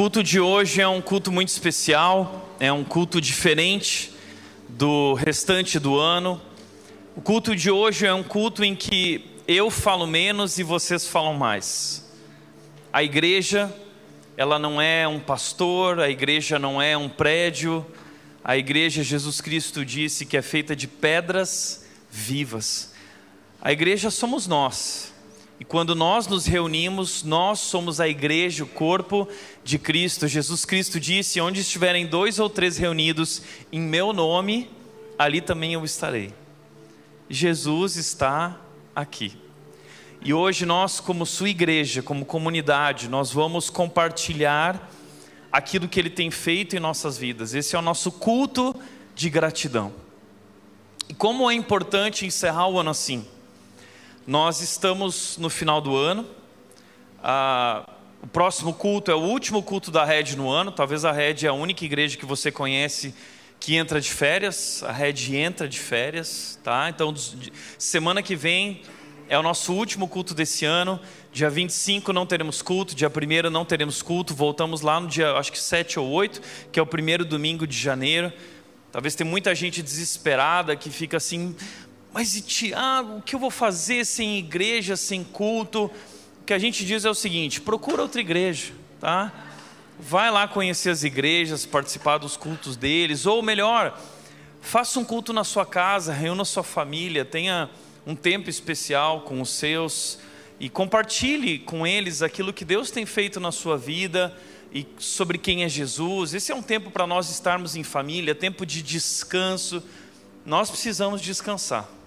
culto de hoje é um culto muito especial, é um culto diferente do restante do ano. O culto de hoje é um culto em que eu falo menos e vocês falam mais. A igreja, ela não é um pastor, a igreja não é um prédio, a igreja, Jesus Cristo disse que é feita de pedras vivas. A igreja somos nós. E quando nós nos reunimos, nós somos a igreja, o corpo de Cristo. Jesus Cristo disse: Onde estiverem dois ou três reunidos em meu nome, ali também eu estarei. Jesus está aqui. E hoje nós, como sua igreja, como comunidade, nós vamos compartilhar aquilo que Ele tem feito em nossas vidas. Esse é o nosso culto de gratidão. E como é importante encerrar o ano assim? Nós estamos no final do ano. Ah, o próximo culto é o último culto da Red no ano. Talvez a Red é a única igreja que você conhece que entra de férias. A Red entra de férias, tá? Então, semana que vem é o nosso último culto desse ano. Dia 25 não teremos culto, dia 1 não teremos culto. Voltamos lá no dia, acho que 7 ou 8, que é o primeiro domingo de janeiro. Talvez tenha muita gente desesperada que fica assim, mas e Tiago, o que eu vou fazer sem igreja, sem culto? O que a gente diz é o seguinte: procura outra igreja, tá? Vai lá conhecer as igrejas, participar dos cultos deles, ou melhor, faça um culto na sua casa, reúna sua família, tenha um tempo especial com os seus e compartilhe com eles aquilo que Deus tem feito na sua vida e sobre quem é Jesus. Esse é um tempo para nós estarmos em família, tempo de descanso. Nós precisamos descansar.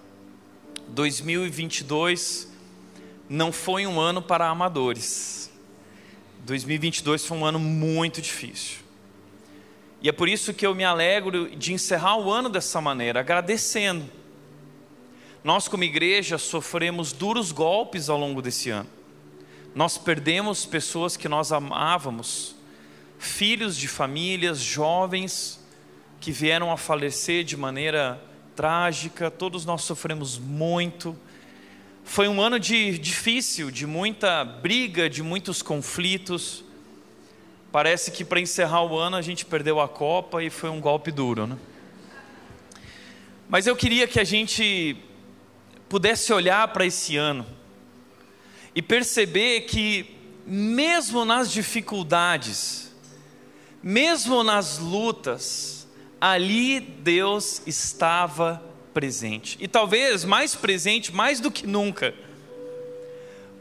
2022 não foi um ano para amadores. 2022 foi um ano muito difícil. E é por isso que eu me alegro de encerrar o ano dessa maneira, agradecendo. Nós, como igreja, sofremos duros golpes ao longo desse ano. Nós perdemos pessoas que nós amávamos, filhos de famílias, jovens que vieram a falecer de maneira trágica, todos nós sofremos muito. Foi um ano de, difícil, de muita briga, de muitos conflitos. Parece que para encerrar o ano a gente perdeu a Copa e foi um golpe duro, né? Mas eu queria que a gente pudesse olhar para esse ano e perceber que, mesmo nas dificuldades, mesmo nas lutas, ali Deus estava presente. E talvez mais presente, mais do que nunca.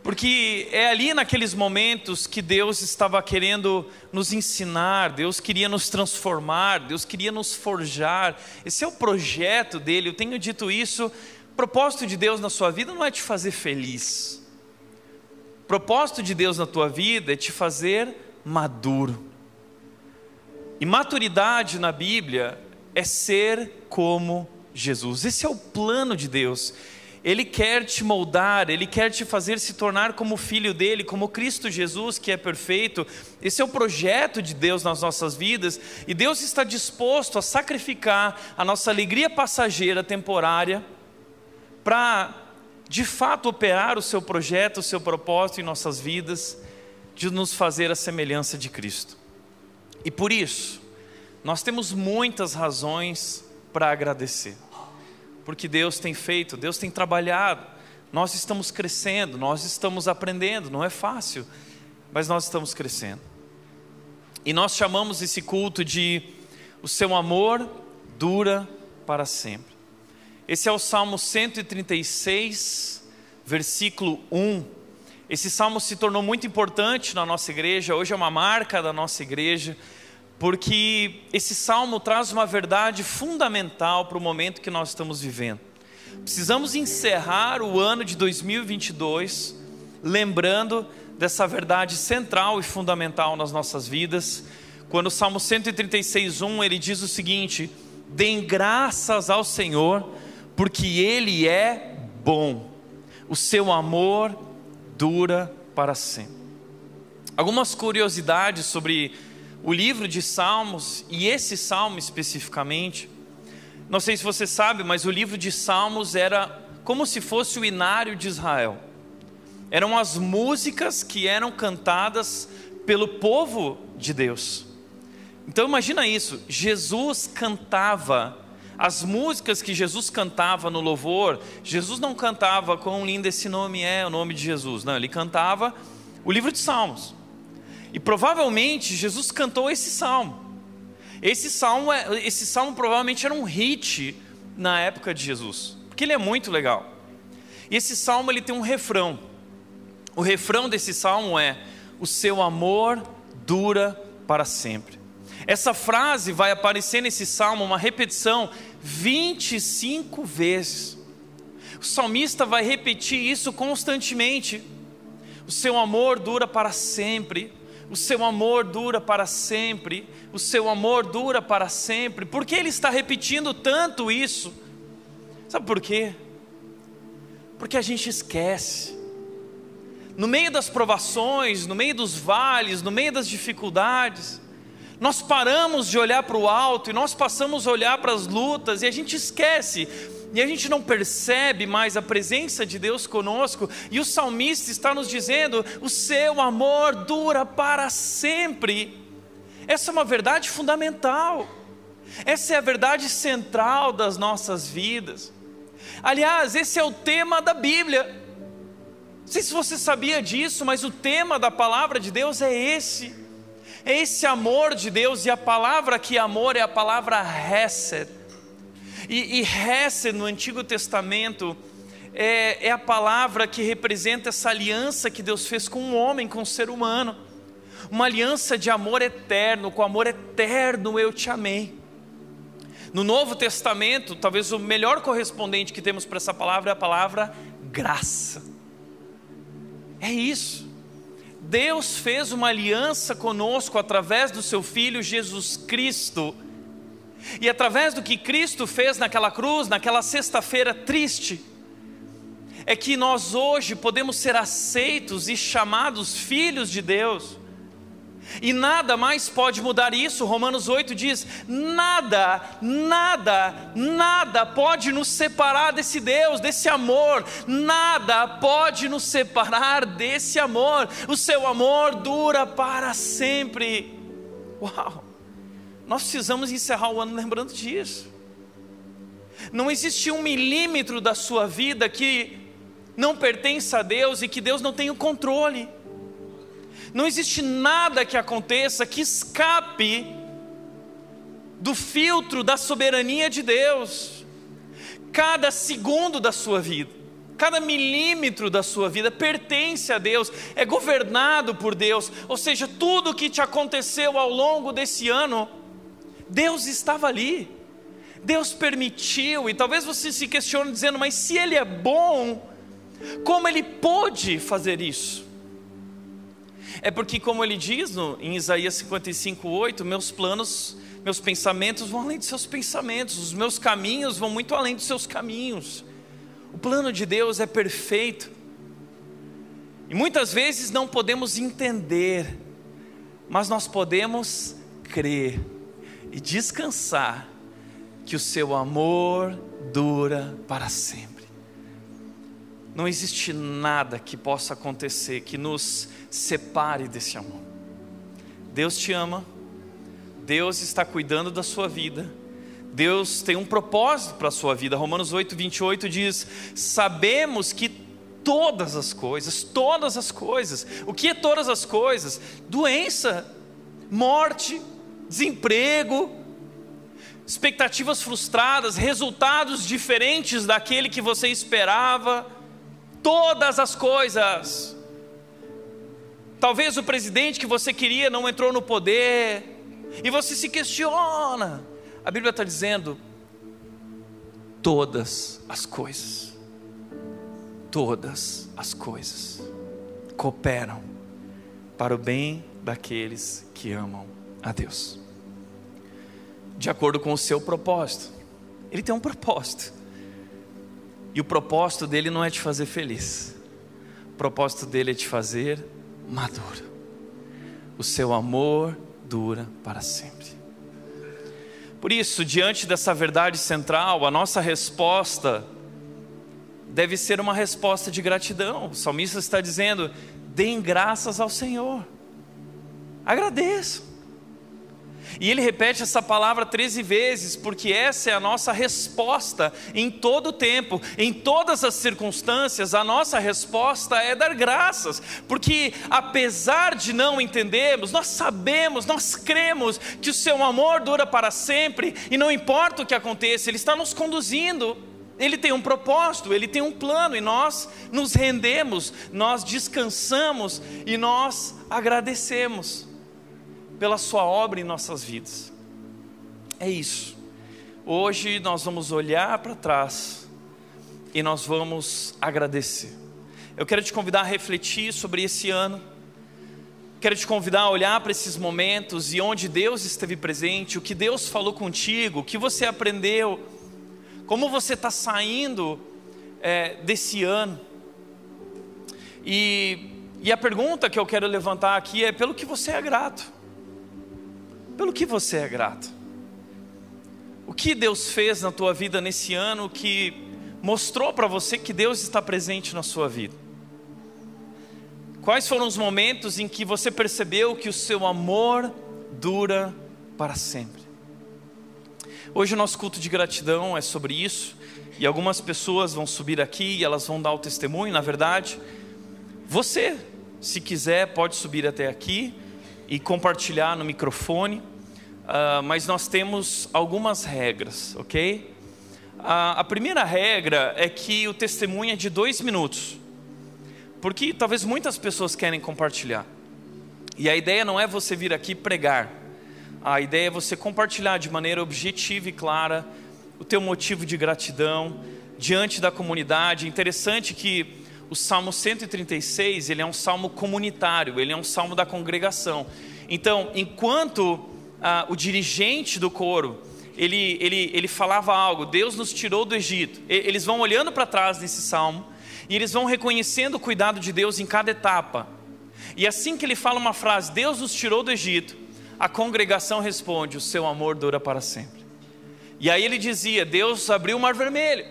Porque é ali naqueles momentos que Deus estava querendo nos ensinar, Deus queria nos transformar, Deus queria nos forjar. Esse é o projeto dele. Eu tenho dito isso. O propósito de Deus na sua vida não é te fazer feliz. O propósito de Deus na tua vida é te fazer maduro. E maturidade na Bíblia é ser como Jesus. Esse é o plano de Deus. Ele quer te moldar, ele quer te fazer se tornar como filho dele, como Cristo Jesus, que é perfeito. Esse é o projeto de Deus nas nossas vidas, e Deus está disposto a sacrificar a nossa alegria passageira temporária para de fato operar o seu projeto, o seu propósito em nossas vidas, de nos fazer a semelhança de Cristo. E por isso, nós temos muitas razões para agradecer. Porque Deus tem feito, Deus tem trabalhado, nós estamos crescendo, nós estamos aprendendo, não é fácil, mas nós estamos crescendo. E nós chamamos esse culto de o seu amor dura para sempre. Esse é o Salmo 136, versículo 1 esse salmo se tornou muito importante na nossa igreja, hoje é uma marca da nossa igreja, porque esse salmo traz uma verdade fundamental para o momento que nós estamos vivendo. Precisamos encerrar o ano de 2022 lembrando dessa verdade central e fundamental nas nossas vidas. Quando o Salmo 136:1 ele diz o seguinte: "Deem graças ao Senhor, porque ele é bom. O seu amor dura para sempre. Algumas curiosidades sobre o livro de Salmos e esse salmo especificamente. Não sei se você sabe, mas o livro de Salmos era como se fosse o inário de Israel. Eram as músicas que eram cantadas pelo povo de Deus. Então imagina isso, Jesus cantava as músicas que Jesus cantava no louvor, Jesus não cantava quão lindo esse nome é, o nome de Jesus, não, ele cantava o livro de Salmos. E provavelmente Jesus cantou esse salmo. Esse salmo, é, esse salmo provavelmente era um hit na época de Jesus, porque ele é muito legal. E esse salmo ele tem um refrão. O refrão desse salmo é: O seu amor dura para sempre. Essa frase vai aparecer nesse salmo, uma repetição, 25 vezes. O salmista vai repetir isso constantemente. O seu amor dura para sempre. O seu amor dura para sempre. O seu amor dura para sempre. Por que ele está repetindo tanto isso? Sabe por quê? Porque a gente esquece. No meio das provações, no meio dos vales, no meio das dificuldades, nós paramos de olhar para o alto e nós passamos a olhar para as lutas e a gente esquece e a gente não percebe mais a presença de Deus conosco, e o salmista está nos dizendo: o seu amor dura para sempre. Essa é uma verdade fundamental, essa é a verdade central das nossas vidas. Aliás, esse é o tema da Bíblia. Não sei se você sabia disso, mas o tema da palavra de Deus é esse é esse amor de Deus, e a palavra que amor é a palavra Hesed. E, e Hesed no Antigo Testamento é, é a palavra que representa essa aliança que Deus fez com o homem, com o ser humano. Uma aliança de amor eterno, com amor eterno eu te amei. No Novo Testamento, talvez o melhor correspondente que temos para essa palavra é a palavra graça. É isso. Deus fez uma aliança conosco através do seu Filho Jesus Cristo. E através do que Cristo fez naquela cruz, naquela sexta-feira triste, é que nós hoje podemos ser aceitos e chamados filhos de Deus. E nada mais pode mudar isso. Romanos 8 diz: nada, nada, nada pode nos separar desse Deus, desse amor. Nada pode nos separar desse amor. O seu amor dura para sempre. Uau! Nós precisamos encerrar o ano lembrando disso. Não existe um milímetro da sua vida que não pertence a Deus e que Deus não tem o controle. Não existe nada que aconteça que escape do filtro da soberania de Deus. Cada segundo da sua vida, cada milímetro da sua vida pertence a Deus, é governado por Deus. Ou seja, tudo que te aconteceu ao longo desse ano, Deus estava ali. Deus permitiu, e talvez você se questione dizendo, mas se Ele é bom, como Ele pôde fazer isso? É porque, como ele diz no, em Isaías 55, 8, meus planos, meus pensamentos vão além de seus pensamentos, os meus caminhos vão muito além dos seus caminhos. O plano de Deus é perfeito. E muitas vezes não podemos entender, mas nós podemos crer e descansar que o seu amor dura para sempre. Não existe nada que possa acontecer que nos separe desse amor. Deus te ama, Deus está cuidando da sua vida, Deus tem um propósito para a sua vida. Romanos 8, 28 diz: Sabemos que todas as coisas, todas as coisas, o que é todas as coisas? Doença, morte, desemprego, expectativas frustradas, resultados diferentes daquele que você esperava todas as coisas. Talvez o presidente que você queria não entrou no poder, e você se questiona. A Bíblia está dizendo: todas as coisas, todas as coisas cooperam para o bem daqueles que amam a Deus, de acordo com o seu propósito. Ele tem um propósito. E o propósito dele não é te fazer feliz. O propósito dele é te fazer maduro. O seu amor dura para sempre. Por isso, diante dessa verdade central, a nossa resposta deve ser uma resposta de gratidão. O salmista está dizendo: deem graças ao Senhor. Agradeçam. E ele repete essa palavra 13 vezes, porque essa é a nossa resposta em todo o tempo, em todas as circunstâncias, a nossa resposta é dar graças, porque apesar de não entendermos, nós sabemos, nós cremos que o seu amor dura para sempre, e não importa o que aconteça, ele está nos conduzindo. Ele tem um propósito, ele tem um plano, e nós nos rendemos, nós descansamos e nós agradecemos pela Sua obra em nossas vidas. É isso. Hoje nós vamos olhar para trás e nós vamos agradecer. Eu quero te convidar a refletir sobre esse ano. Quero te convidar a olhar para esses momentos e onde Deus esteve presente, o que Deus falou contigo, o que você aprendeu, como você está saindo é, desse ano. E, e a pergunta que eu quero levantar aqui é: pelo que você é grato? Pelo que você é grato? O que Deus fez na tua vida nesse ano que mostrou para você que Deus está presente na sua vida? Quais foram os momentos em que você percebeu que o seu amor dura para sempre? Hoje o nosso culto de gratidão é sobre isso, e algumas pessoas vão subir aqui e elas vão dar o testemunho, na verdade. Você, se quiser, pode subir até aqui e compartilhar no microfone, uh, mas nós temos algumas regras, ok? Uh, a primeira regra é que o testemunho é de dois minutos, porque talvez muitas pessoas querem compartilhar, e a ideia não é você vir aqui pregar, a ideia é você compartilhar de maneira objetiva e clara o teu motivo de gratidão diante da comunidade. Interessante que o Salmo 136, ele é um salmo comunitário, ele é um salmo da congregação. Então, enquanto ah, o dirigente do coro, ele, ele, ele falava algo, Deus nos tirou do Egito. Eles vão olhando para trás nesse salmo e eles vão reconhecendo o cuidado de Deus em cada etapa. E assim que ele fala uma frase, Deus nos tirou do Egito, a congregação responde: O seu amor dura para sempre. E aí ele dizia: Deus abriu o mar vermelho.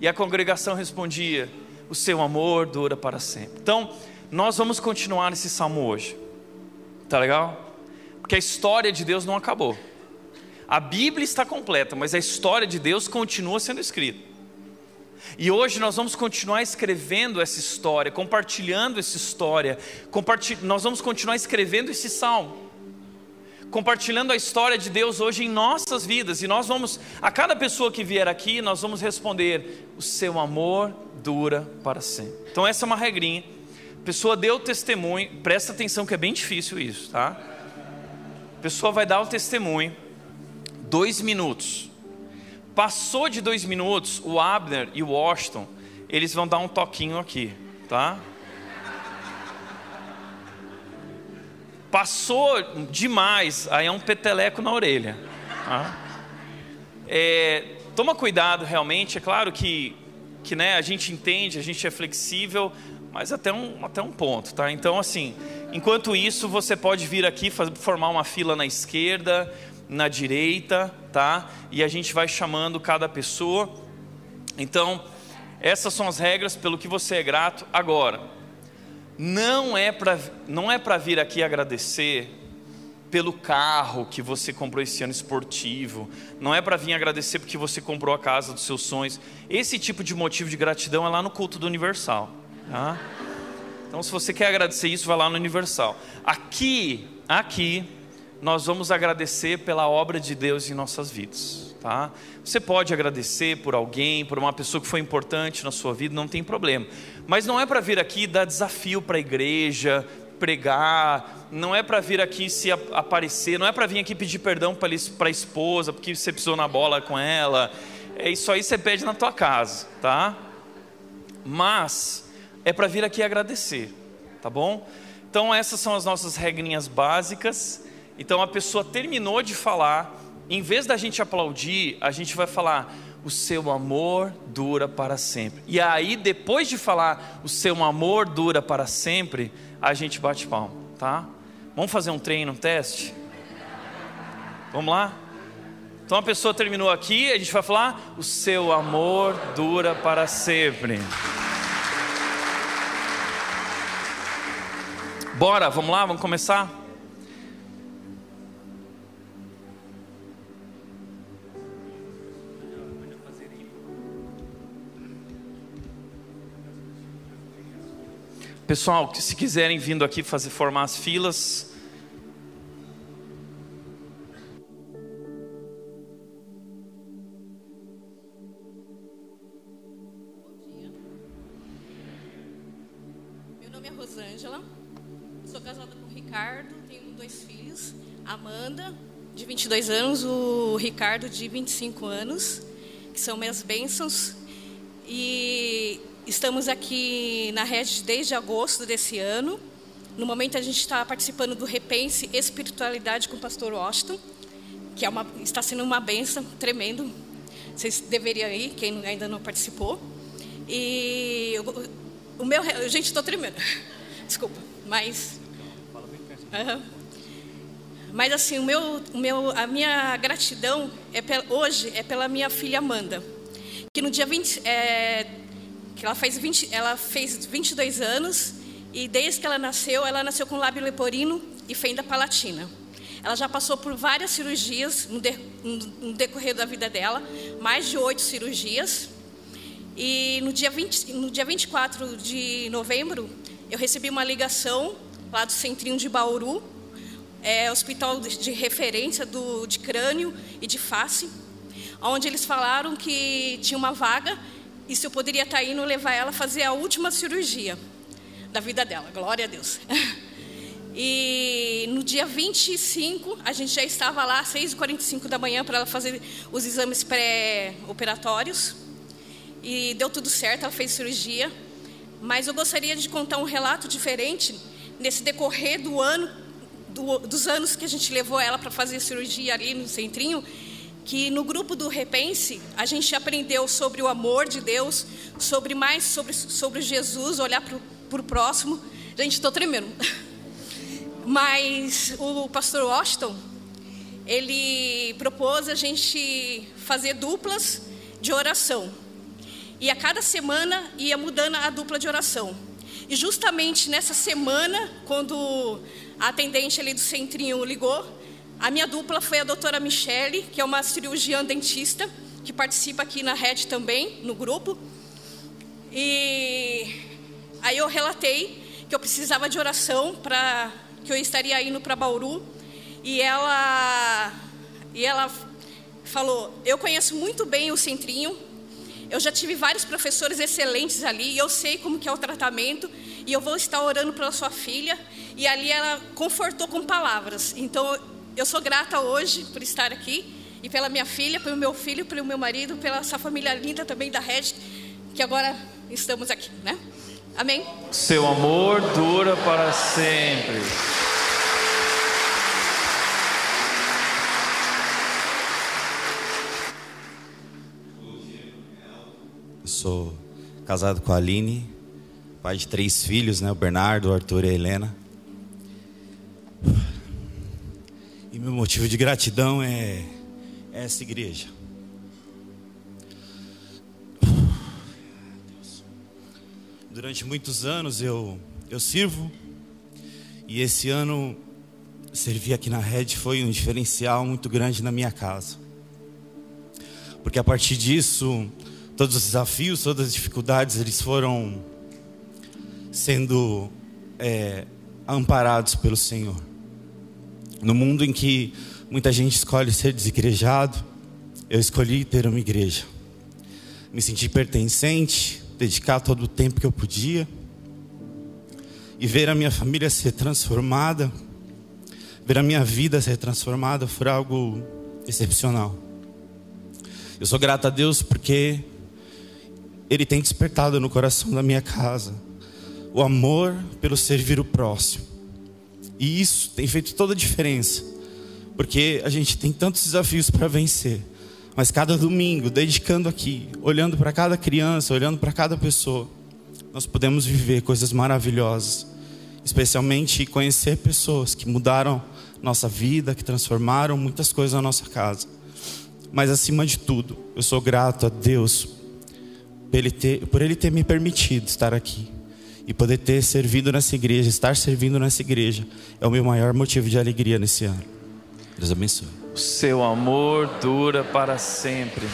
E a congregação respondia: o seu amor dura para sempre. Então, nós vamos continuar nesse salmo hoje. Tá legal? Porque a história de Deus não acabou. A Bíblia está completa, mas a história de Deus continua sendo escrita. E hoje nós vamos continuar escrevendo essa história, compartilhando essa história. Nós vamos continuar escrevendo esse salmo compartilhando a história de Deus hoje em nossas vidas. E nós vamos, a cada pessoa que vier aqui, nós vamos responder: o seu amor dura para sempre. Então, essa é uma regrinha. A pessoa deu testemunho, presta atenção que é bem difícil isso, tá? A pessoa vai dar o testemunho, dois minutos. Passou de dois minutos, o Abner e o Washington, eles vão dar um toquinho aqui, tá? Passou demais, aí é um peteleco na orelha. Tá? É, toma cuidado realmente, é claro que, que né, a gente entende, a gente é flexível, mas até um, até um ponto, tá? Então, assim, enquanto isso, você pode vir aqui formar uma fila na esquerda, na direita, tá? E a gente vai chamando cada pessoa. Então, essas são as regras pelo que você é grato agora não é para não é para vir aqui agradecer pelo carro que você comprou esse ano esportivo, não é para vir agradecer porque você comprou a casa dos seus sonhos. Esse tipo de motivo de gratidão é lá no culto do Universal. Tá? Então, se você quer agradecer isso, vai lá no Universal. Aqui, aqui, nós vamos agradecer pela obra de Deus em nossas vidas tá? Você pode agradecer por alguém, por uma pessoa que foi importante na sua vida, não tem problema. Mas não é para vir aqui dar desafio para a igreja, pregar, não é para vir aqui se aparecer, não é para vir aqui pedir perdão para a esposa porque você pisou na bola com ela. É isso aí você pede na tua casa, tá? Mas é para vir aqui agradecer, tá bom? Então essas são as nossas regrinhas básicas. Então a pessoa terminou de falar, em vez da gente aplaudir, a gente vai falar: o seu amor dura para sempre. E aí, depois de falar o seu amor dura para sempre, a gente bate palma, tá? Vamos fazer um treino, um teste? Vamos lá? Então a pessoa terminou aqui, a gente vai falar: o seu amor dura para sempre. Bora, vamos lá, vamos começar? Pessoal, se quiserem vindo aqui fazer formar as filas, Meu nome é Rosângela, sou casada com o Ricardo, tenho dois filhos, Amanda, de 22 anos, o Ricardo, de 25 anos, que são minhas bênçãos. E estamos aqui na rede desde agosto desse ano. No momento a gente está participando do Repense Espiritualidade com o pastor Washington, que é uma, está sendo uma benção tremendo. Vocês deveriam ir, quem ainda não participou. E eu, o meu, gente, estou tremendo. Desculpa, mas. Uhum. Mas assim, o meu, o meu, a minha gratidão é hoje é pela minha filha Amanda, que no dia 20, é, que ela fez 20, ela fez 22 anos e desde que ela nasceu, ela nasceu com lábio leporino e fenda palatina. Ela já passou por várias cirurgias no, de, no decorrer da vida dela, mais de oito cirurgias. E no dia, 20, no dia 24 de novembro, eu recebi uma ligação lá do Centrinho de Bauru, é, hospital de, de referência do, de crânio e de face, onde eles falaram que tinha uma vaga e se eu poderia estar indo levar ela a fazer a última cirurgia da vida dela. Glória a Deus. E no dia 25, a gente já estava lá às 6h45 da manhã para ela fazer os exames pré-operatórios. E deu tudo certo, ela fez cirurgia. Mas eu gostaria de contar um relato diferente nesse decorrer do ano do, dos anos que a gente levou ela para fazer cirurgia ali no centrinho, que no grupo do Repense a gente aprendeu sobre o amor de Deus, sobre mais sobre, sobre Jesus, olhar para o próximo. Gente, estou tremendo. Mas o pastor Washington, ele propôs a gente fazer duplas de oração. E a cada semana ia mudando a dupla de oração. E justamente nessa semana, quando a atendente ali do centrinho ligou. A minha dupla foi a doutora Michele, que é uma cirurgiã dentista, que participa aqui na rede também, no grupo. E aí eu relatei que eu precisava de oração para que eu estaria indo para Bauru. E ela, e ela falou: Eu conheço muito bem o centrinho, eu já tive vários professores excelentes ali, e eu sei como que é o tratamento, e eu vou estar orando pela sua filha. E ali ela confortou com palavras. Então eu sou grata hoje por estar aqui e pela minha filha, pelo meu filho, pelo meu marido, pela essa família linda também da Red, que agora estamos aqui, né? Amém. Seu amor dura para sempre. Eu sou casado com a Aline, pai de três filhos, né? O Bernardo, o Arthur e a Helena. Motivo de gratidão é essa igreja. Durante muitos anos eu, eu sirvo, e esse ano servir aqui na rede foi um diferencial muito grande na minha casa. Porque a partir disso, todos os desafios, todas as dificuldades, eles foram sendo é, amparados pelo Senhor. No mundo em que muita gente escolhe ser desigrejado, eu escolhi ter uma igreja. Me senti pertencente, dedicar todo o tempo que eu podia e ver a minha família ser transformada, ver a minha vida ser transformada foi algo excepcional. Eu sou grato a Deus porque Ele tem despertado no coração da minha casa o amor pelo servir o próximo. E isso tem feito toda a diferença, porque a gente tem tantos desafios para vencer, mas cada domingo, dedicando aqui, olhando para cada criança, olhando para cada pessoa, nós podemos viver coisas maravilhosas, especialmente conhecer pessoas que mudaram nossa vida, que transformaram muitas coisas na nossa casa. Mas acima de tudo, eu sou grato a Deus por Ele ter, por ele ter me permitido estar aqui e poder ter servido nessa igreja, estar servindo nessa igreja, é o meu maior motivo de alegria nesse ano. Deus abençoe. O seu amor dura para sempre.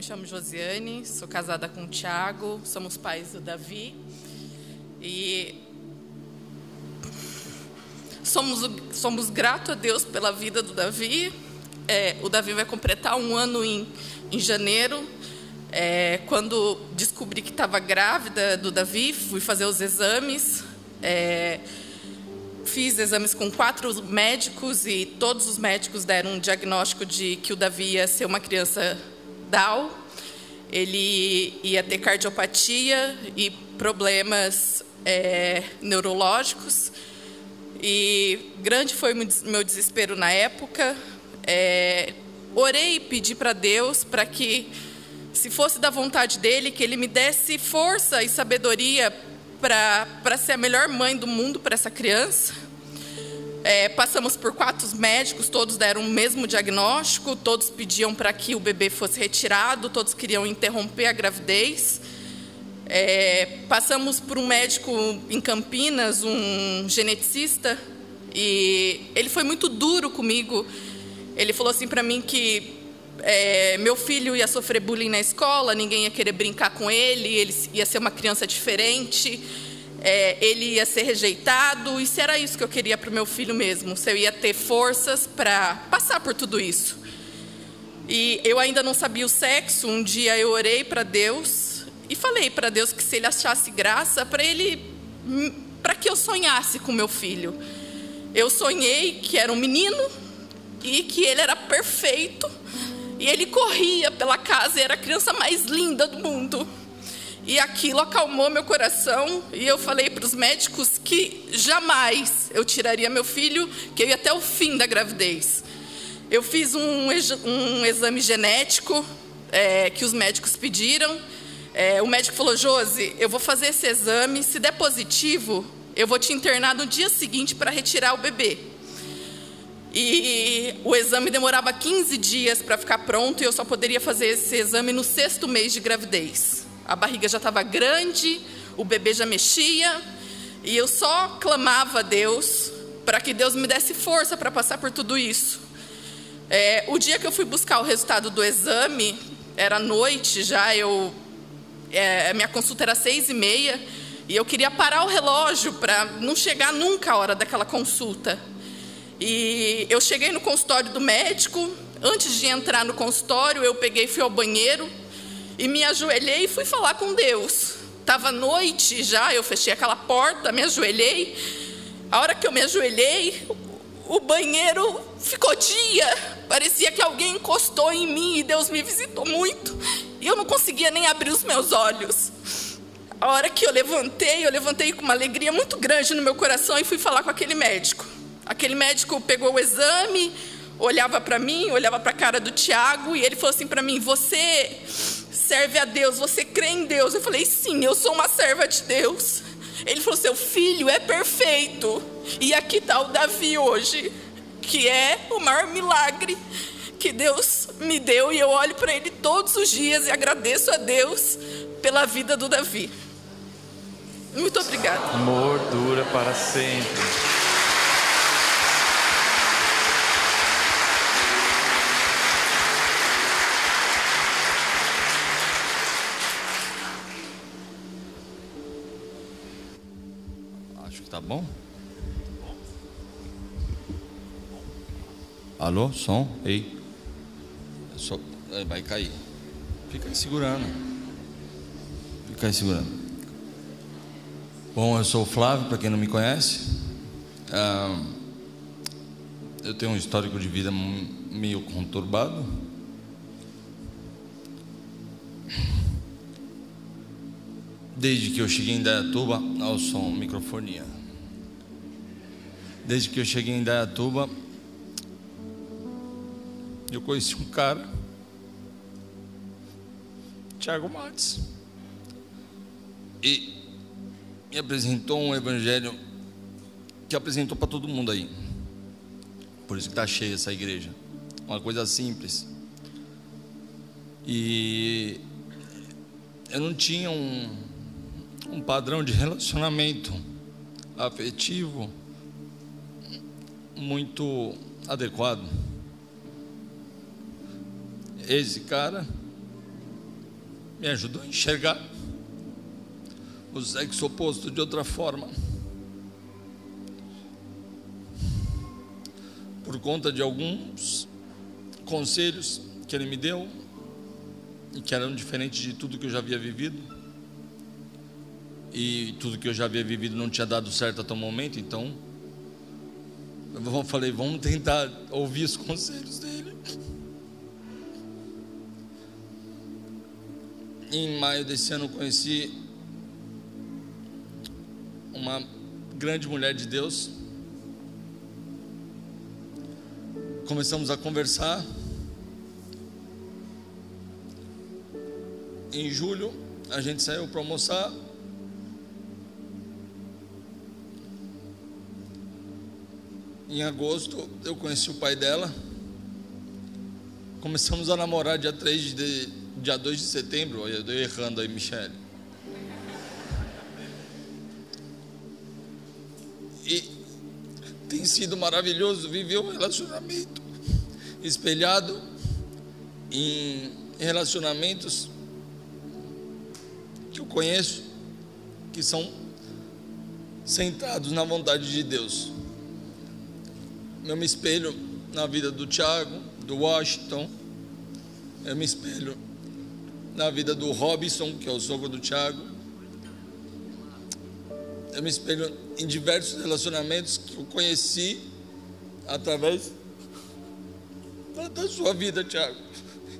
me chamo Josiane, sou casada com o Tiago, somos pais do Davi. E somos, somos gratos a Deus pela vida do Davi. É, o Davi vai completar um ano em, em janeiro. É, quando descobri que estava grávida do Davi, fui fazer os exames. É, fiz exames com quatro médicos e todos os médicos deram um diagnóstico de que o Davi ia ser uma criança Down. Ele ia ter cardiopatia e problemas é, neurológicos. E grande foi meu desespero na época. É, orei e pedi para Deus para que, se fosse da vontade dele, que ele me desse força e sabedoria para ser a melhor mãe do mundo para essa criança. É, passamos por quatro médicos, todos deram o mesmo diagnóstico, todos pediam para que o bebê fosse retirado, todos queriam interromper a gravidez. É, passamos por um médico em Campinas, um geneticista, e ele foi muito duro comigo. Ele falou assim para mim que é, meu filho ia sofrer bullying na escola, ninguém ia querer brincar com ele, ele ia ser uma criança diferente é, ele ia ser rejeitado, e se era isso que eu queria para o meu filho mesmo, se eu ia ter forças para passar por tudo isso. E eu ainda não sabia o sexo, um dia eu orei para Deus e falei para Deus que se ele achasse graça, para ele para que eu sonhasse com meu filho. Eu sonhei que era um menino e que ele era perfeito, e ele corria pela casa e era a criança mais linda do mundo. E aquilo acalmou meu coração e eu falei para os médicos que jamais eu tiraria meu filho, que eu ia até o fim da gravidez. Eu fiz um, um exame genético é, que os médicos pediram. É, o médico falou: Josi, eu vou fazer esse exame. Se der positivo, eu vou te internar no dia seguinte para retirar o bebê. E o exame demorava 15 dias para ficar pronto e eu só poderia fazer esse exame no sexto mês de gravidez a barriga já estava grande, o bebê já mexia, e eu só clamava a Deus para que Deus me desse força para passar por tudo isso. É, o dia que eu fui buscar o resultado do exame, era noite já, eu, é, minha consulta era seis e meia, e eu queria parar o relógio para não chegar nunca a hora daquela consulta. E eu cheguei no consultório do médico, antes de entrar no consultório, eu peguei fui ao banheiro, e me ajoelhei e fui falar com Deus. Estava noite já, eu fechei aquela porta, me ajoelhei. A hora que eu me ajoelhei, o banheiro ficou dia. Parecia que alguém encostou em mim e Deus me visitou muito. E eu não conseguia nem abrir os meus olhos. A hora que eu levantei, eu levantei com uma alegria muito grande no meu coração e fui falar com aquele médico. Aquele médico pegou o exame, olhava para mim, olhava para a cara do Tiago e ele falou assim para mim: Você serve a Deus, você crê em Deus? Eu falei: Sim, eu sou uma serva de Deus. Ele falou: Seu filho é perfeito. E aqui está o Davi hoje, que é o maior milagre que Deus me deu. E eu olho para ele todos os dias e agradeço a Deus pela vida do Davi. Muito obrigada. Amor dura para sempre. Tá bom? Alô, som? Ei. Só, vai cair. Fica aí segurando. Fica aí segurando. Bom, eu sou o Flávio, para quem não me conhece. Ah, eu tenho um histórico de vida meio conturbado. Desde que eu cheguei em Dayatuba, ao som, microfonia. Desde que eu cheguei em Dayatuba, eu conheci um cara, Tiago Matos, e me apresentou um evangelho que apresentou para todo mundo aí. Por isso que está cheia essa igreja. Uma coisa simples. E eu não tinha um, um padrão de relacionamento afetivo muito adequado. Esse cara me ajudou a enxergar o sexo oposto de outra forma. Por conta de alguns conselhos que ele me deu e que eram diferentes de tudo que eu já havia vivido. E tudo que eu já havia vivido não tinha dado certo até o momento, então eu falei, vamos tentar ouvir os conselhos dele. Em maio desse ano conheci uma grande mulher de Deus. Começamos a conversar. Em julho, a gente saiu para almoçar. Em agosto, eu conheci o pai dela. Começamos a namorar dia 3 de dia 2 de setembro, eu estou errando aí, Michele. E tem sido maravilhoso viver um relacionamento espelhado em relacionamentos que eu conheço que são centrados na vontade de Deus. Eu me espelho na vida do Tiago, do Washington, eu me espelho na vida do Robson, que é o sogro do Tiago. Eu me espelho em diversos relacionamentos que eu conheci através da sua vida, Tiago.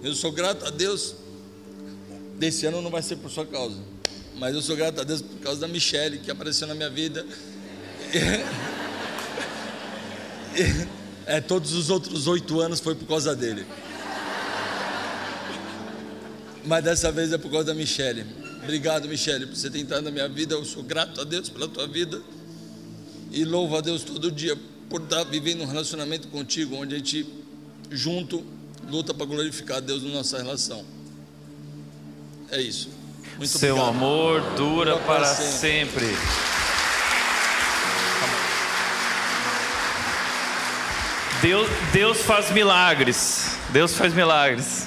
Eu sou grato a Deus. Desse ano não vai ser por sua causa, mas eu sou grato a Deus por causa da Michelle que apareceu na minha vida. É, todos os outros oito anos foi por causa dele. Mas dessa vez é por causa da Michelle. Obrigado, Michelle, por você ter entrado na minha vida. Eu sou grato a Deus pela tua vida. E louvo a Deus todo dia por estar vivendo um relacionamento contigo, onde a gente, junto, luta para glorificar a Deus na nossa relação. É isso. Muito Seu obrigado. amor dura, para, para sempre. sempre. Deus, Deus faz milagres. Deus faz milagres.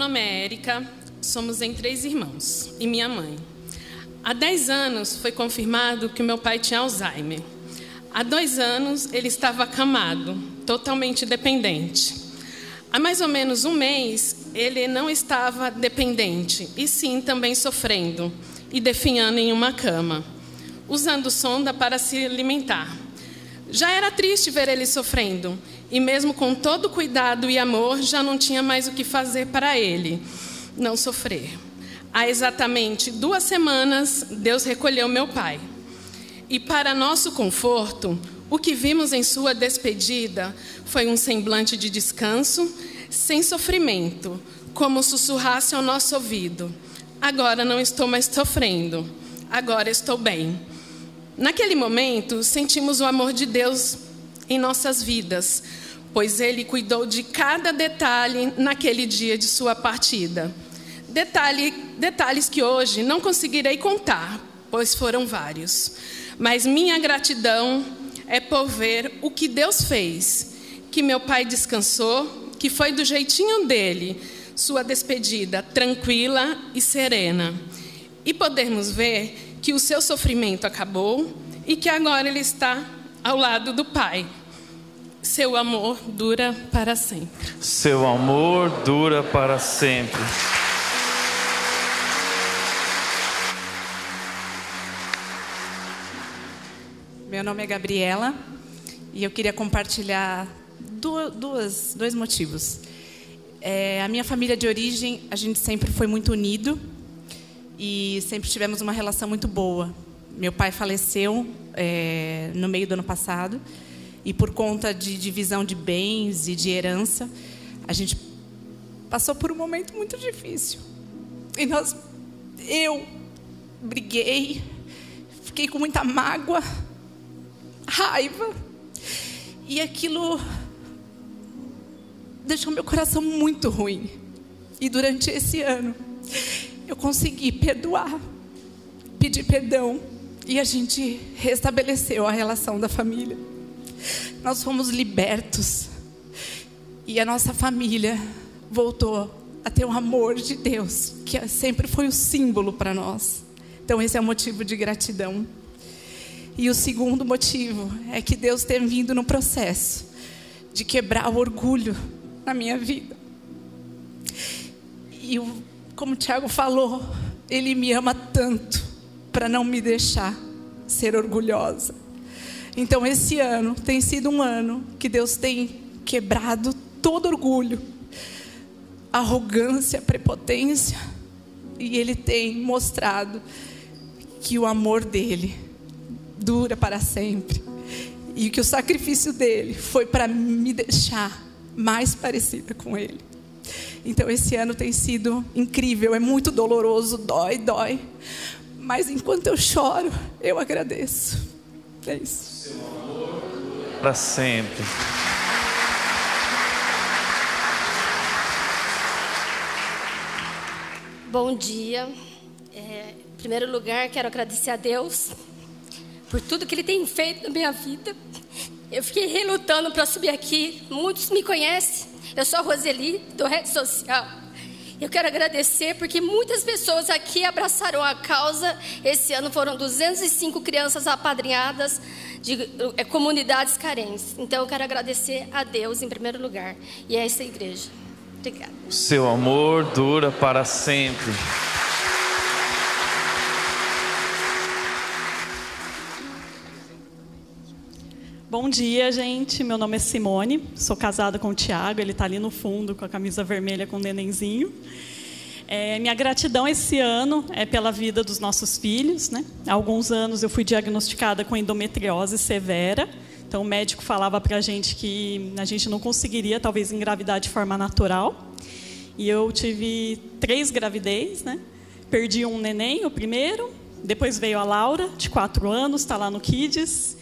Nome é Érica, somos em três irmãos e minha mãe. Há dez anos foi confirmado que meu pai tinha Alzheimer. Há dois anos ele estava acamado, totalmente dependente. Há mais ou menos um mês ele não estava dependente, e sim também sofrendo e definhando em uma cama, usando sonda para se alimentar. Já era triste ver ele sofrendo, e mesmo com todo cuidado e amor, já não tinha mais o que fazer para ele não sofrer. Há exatamente duas semanas, Deus recolheu meu pai. E para nosso conforto, o que vimos em sua despedida foi um semblante de descanso, sem sofrimento, como sussurrasse ao nosso ouvido: Agora não estou mais sofrendo, agora estou bem. Naquele momento, sentimos o amor de Deus em nossas vidas, pois ele cuidou de cada detalhe naquele dia de sua partida. Detalhe, detalhes que hoje não conseguirei contar, pois foram vários. Mas minha gratidão é por ver o que Deus fez, que meu pai descansou, que foi do jeitinho dele, sua despedida tranquila e serena. E podermos ver que o seu sofrimento acabou e que agora ele está ao lado do Pai, seu amor dura para sempre. Seu amor dura para sempre. Meu nome é Gabriela e eu queria compartilhar duas, dois motivos. É, a minha família de origem, a gente sempre foi muito unido e sempre tivemos uma relação muito boa. Meu pai faleceu é, no meio do ano passado e por conta de divisão de bens e de herança, a gente passou por um momento muito difícil. E nós, eu briguei, fiquei com muita mágoa, raiva, e aquilo deixou meu coração muito ruim. E durante esse ano, eu consegui perdoar, pedir perdão, e a gente restabeleceu a relação da família. Nós fomos libertos. E a nossa família voltou a ter o amor de Deus, que sempre foi o símbolo para nós. Então, esse é o motivo de gratidão. E o segundo motivo é que Deus tem vindo no processo de quebrar o orgulho na minha vida. E como o Tiago falou, Ele me ama tanto para não me deixar ser orgulhosa. Então, esse ano tem sido um ano que Deus tem quebrado todo orgulho, arrogância, prepotência, e Ele tem mostrado que o amor dele dura para sempre e que o sacrifício dele foi para me deixar mais parecida com ele. Então esse ano tem sido incrível, é muito doloroso, dói, dói. Mas enquanto eu choro, eu agradeço. É isso. Para sempre. Bom dia. É, em primeiro lugar, quero agradecer a Deus por tudo que Ele tem feito na minha vida. Eu fiquei relutando para subir aqui. Muitos me conhecem. Eu sou a Roseli, do Rede Social. Eu quero agradecer porque muitas pessoas aqui abraçaram a causa. Esse ano foram 205 crianças apadrinhadas de é, comunidades carentes. Então eu quero agradecer a Deus em primeiro lugar e a essa igreja. Obrigada. O seu amor dura para sempre. Bom dia, gente. Meu nome é Simone, sou casada com o Tiago, ele está ali no fundo com a camisa vermelha com o nenenzinho. É, minha gratidão esse ano é pela vida dos nossos filhos. Né? Há alguns anos eu fui diagnosticada com endometriose severa, então o médico falava para a gente que a gente não conseguiria talvez engravidar de forma natural. E eu tive três gravidez, né? Perdi um neném, o primeiro, depois veio a Laura, de quatro anos, está lá no Kids.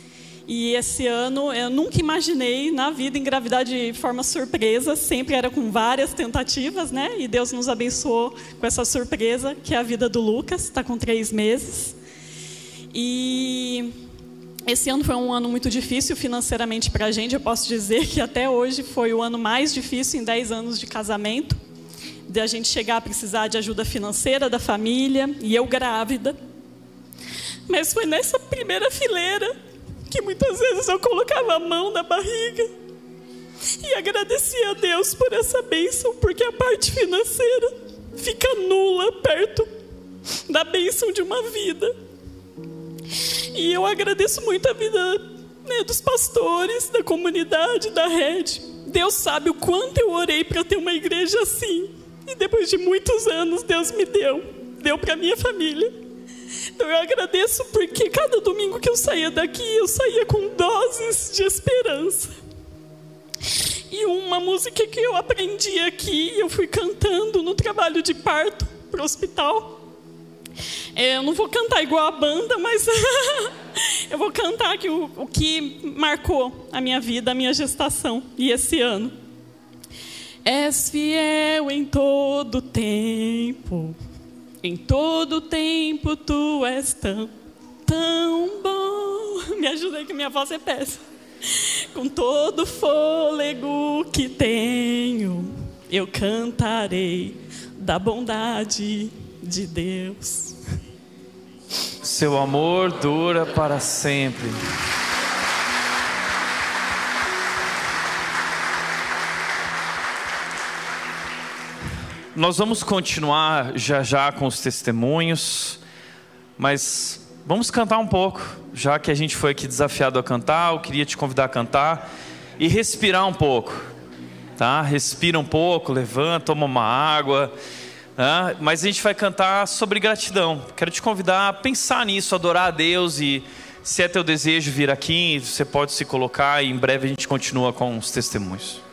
E esse ano eu nunca imaginei na vida engravidar de forma surpresa, sempre era com várias tentativas, né? E Deus nos abençoou com essa surpresa, que é a vida do Lucas, está com três meses. E esse ano foi um ano muito difícil financeiramente para a gente. Eu posso dizer que até hoje foi o ano mais difícil em dez anos de casamento, de a gente chegar a precisar de ajuda financeira da família, e eu grávida. Mas foi nessa primeira fileira que muitas vezes eu colocava a mão na barriga e agradecia a Deus por essa bênção, porque a parte financeira fica nula perto da bênção de uma vida. E eu agradeço muito a vida né, dos pastores, da comunidade, da rede. Deus sabe o quanto eu orei para ter uma igreja assim. E depois de muitos anos, Deus me deu. Deu para minha família. Então eu agradeço porque cada domingo que eu saía daqui, eu saía com doses de esperança. E uma música que eu aprendi aqui, eu fui cantando no trabalho de parto para o hospital. É, eu não vou cantar igual a banda, mas eu vou cantar aqui o, o que marcou a minha vida, a minha gestação e esse ano. És fiel em todo tempo em todo tempo tu és tão, tão bom. Me ajuda aí que minha voz é péssima. Com todo fôlego que tenho, eu cantarei da bondade de Deus. Seu amor dura para sempre. Nós vamos continuar já já com os testemunhos, mas vamos cantar um pouco, já que a gente foi aqui desafiado a cantar, eu queria te convidar a cantar e respirar um pouco, tá? Respira um pouco, levanta, toma uma água, tá? mas a gente vai cantar sobre gratidão. Quero te convidar a pensar nisso, adorar a Deus e se é teu desejo vir aqui, você pode se colocar e em breve a gente continua com os testemunhos.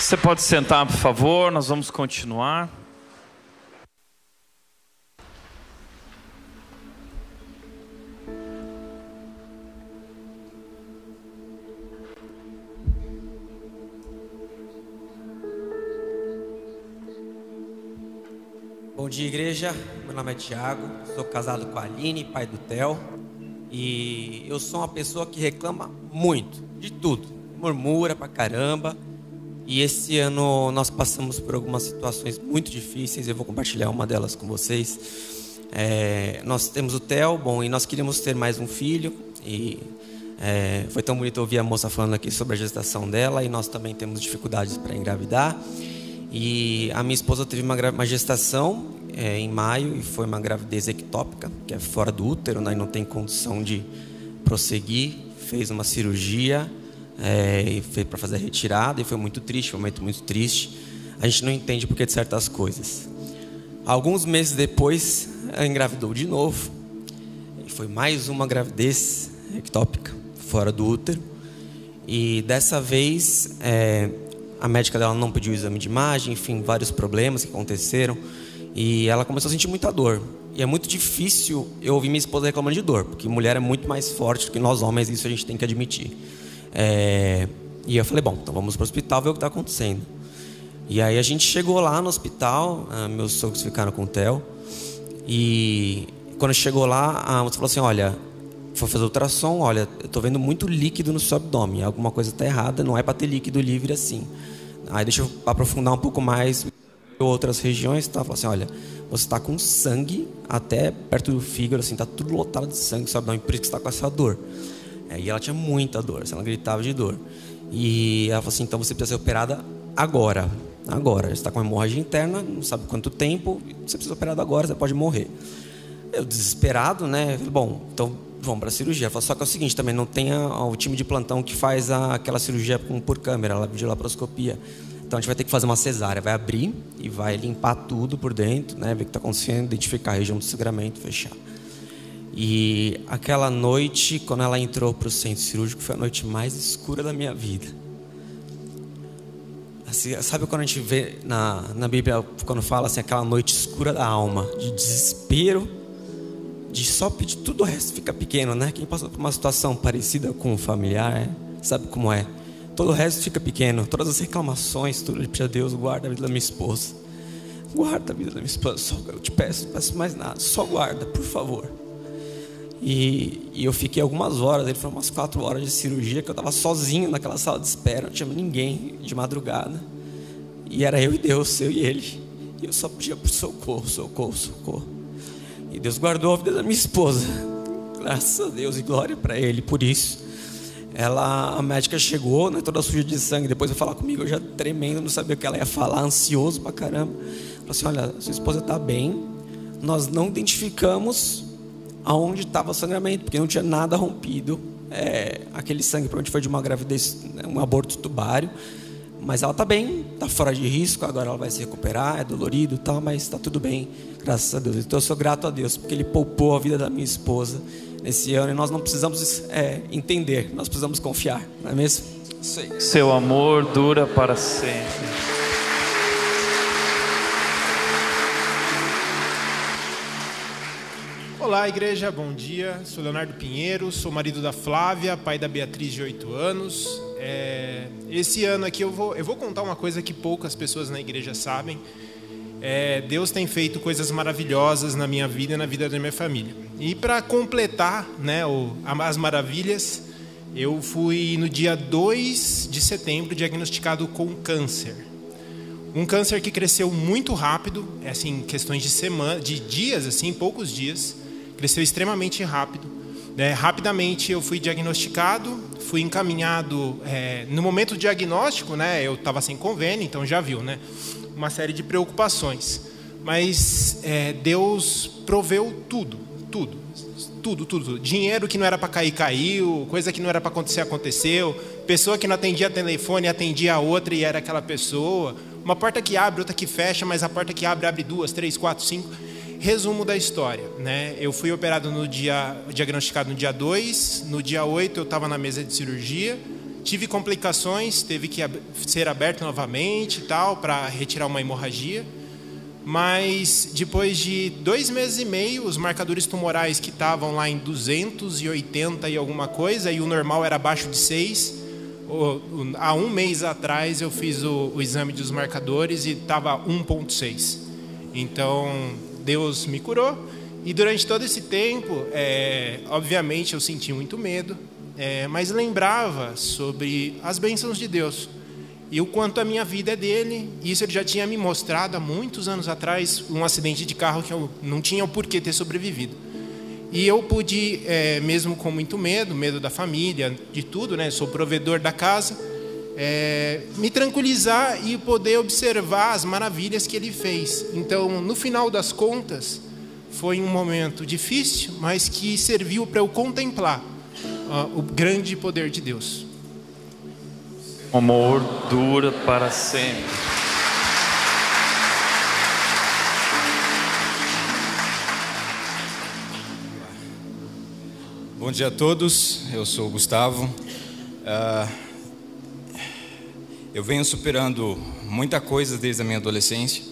Você pode sentar, por favor, nós vamos continuar. Bom dia, igreja. Meu nome é Tiago, sou casado com a Aline, pai do Theo. E eu sou uma pessoa que reclama muito, de tudo. Murmura pra caramba. E esse ano nós passamos por algumas situações muito difíceis. Eu vou compartilhar uma delas com vocês. É, nós temos o Theo, bom, e nós queríamos ter mais um filho. E é, foi tão bonito ouvir a moça falando aqui sobre a gestação dela. E nós também temos dificuldades para engravidar. E a minha esposa teve uma, uma gestação é, em maio e foi uma gravidez ectópica, que é fora do útero, né, e não tem condição de prosseguir. Fez uma cirurgia é, e fez para fazer a retirada e foi muito triste, foi um momento muito triste. A gente não entende porque de certas coisas. Alguns meses depois, ela engravidou de novo. E foi mais uma gravidez ectópica, fora do útero. E dessa vez, é, a médica dela não pediu o exame de imagem, enfim, vários problemas que aconteceram. E ela começou a sentir muita dor. E é muito difícil eu ouvir minha esposa reclamando de dor, porque mulher é muito mais forte do que nós homens, isso a gente tem que admitir. É... E eu falei, bom, então vamos para o hospital ver o que está acontecendo. E aí a gente chegou lá no hospital, ah, meus sogros ficaram com o Theo. E quando chegou lá, a moça falou assim: olha, foi fazer ultrassom, olha, eu estou vendo muito líquido no seu abdômen, alguma coisa está errada, não é para ter líquido livre assim. Aí deixa eu aprofundar um pouco mais outras regiões, tá? Falou assim, olha, você está com sangue até perto do fígado, assim, tá tudo lotado de sangue, seu abdômen, por isso que está com essa dor. É, e ela tinha muita dor, assim, ela gritava de dor. E ela falou assim, então você precisa ser operada agora, agora. Você está com hemorragia interna, não sabe quanto tempo, você precisa ser operada agora, você pode morrer. Eu desesperado, né? Falei, bom, então vamos para a cirurgia. Falei, só que é o seguinte, também não tem o time de plantão que faz a, aquela cirurgia por câmera, de laparoscopia. Então a gente vai ter que fazer uma cesárea, vai abrir e vai limpar tudo por dentro, né, ver o que está acontecendo, identificar a região do sangramento, fechar. E aquela noite, quando ela entrou para o centro cirúrgico, foi a noite mais escura da minha vida. Assim, sabe quando a gente vê na, na Bíblia, quando fala assim, aquela noite escura da alma, de desespero, de só pedir tudo o resto fica pequeno, né? Quem passou por uma situação parecida com um familiar, sabe como é. Todo o resto fica pequeno. Todas as reclamações, tudo. Ele pede a Deus, guarda a vida da minha esposa. Guarda a vida da minha esposa. Só, eu te peço, não peço mais nada. Só guarda, por favor. E, e eu fiquei algumas horas, ele foi umas quatro horas de cirurgia, que eu estava sozinho naquela sala de espera, não tinha ninguém de madrugada. E era eu e Deus, eu e ele. E eu só pedia por socorro, socorro, socorro. E Deus guardou a vida da minha esposa. Graças a Deus e glória para Ele por isso. Ela, a médica chegou, né, toda suja de sangue, depois vai falar comigo, eu já tremendo, não sabia o que ela ia falar, ansioso pra caramba. Falou assim: olha, sua esposa está bem, nós não identificamos aonde estava o sangramento, porque não tinha nada rompido. É, aquele sangue provavelmente foi de uma gravidez, né, um aborto tubário. Mas ela está bem, está fora de risco, agora ela vai se recuperar, é dolorido e tal, mas está tudo bem, graças a Deus. Então eu sou grato a Deus, porque Ele poupou a vida da minha esposa nesse ano e nós não precisamos é, entender, nós precisamos confiar, não é mesmo? Seu amor dura para sempre. Olá, igreja, bom dia. Sou Leonardo Pinheiro, sou marido da Flávia, pai da Beatriz de 8 anos. É, esse ano aqui eu vou, eu vou contar uma coisa que poucas pessoas na igreja sabem. É, Deus tem feito coisas maravilhosas na minha vida e na vida da minha família. E para completar né, o, as maravilhas, eu fui no dia 2 de setembro diagnosticado com câncer. Um câncer que cresceu muito rápido, é assim, questões de semana, de dias, assim, poucos dias, cresceu extremamente rápido. Né? Rapidamente eu fui diagnosticado, fui encaminhado. É, no momento do diagnóstico, né, eu estava sem convênio, então já viu, né? uma série de preocupações. Mas é, Deus proveu tudo, tudo, tudo, tudo. Dinheiro que não era para cair, caiu. Coisa que não era para acontecer, aconteceu. Pessoa que não atendia telefone, atendia a outra e era aquela pessoa. Uma porta que abre, outra que fecha, mas a porta que abre, abre duas, três, quatro, cinco. Resumo da história, né? Eu fui operado no dia, diagnosticado no dia 2, no dia 8 eu estava na mesa de cirurgia, tive complicações, teve que ser aberto novamente tal para retirar uma hemorragia. Mas depois de dois meses e meio, os marcadores tumorais que estavam lá em 280 e alguma coisa, e o normal era abaixo de 6, há um mês atrás eu fiz o, o exame dos marcadores e estava 1,6. Então Deus me curou. E durante todo esse tempo, é, obviamente eu senti muito medo, é, mas lembrava sobre as bênçãos de Deus e o quanto a minha vida é dele. Isso ele já tinha me mostrado há muitos anos atrás, um acidente de carro que eu não tinha o porquê ter sobrevivido. E eu pude, é, mesmo com muito medo, medo da família, de tudo, né? Sou provedor da casa, é, me tranquilizar e poder observar as maravilhas que ele fez. Então, no final das contas, foi um momento difícil, mas que serviu para eu contemplar uh, o grande poder de Deus. O amor dura para sempre. Bom dia a todos, eu sou o Gustavo. Uh, eu venho superando muita coisa desde a minha adolescência.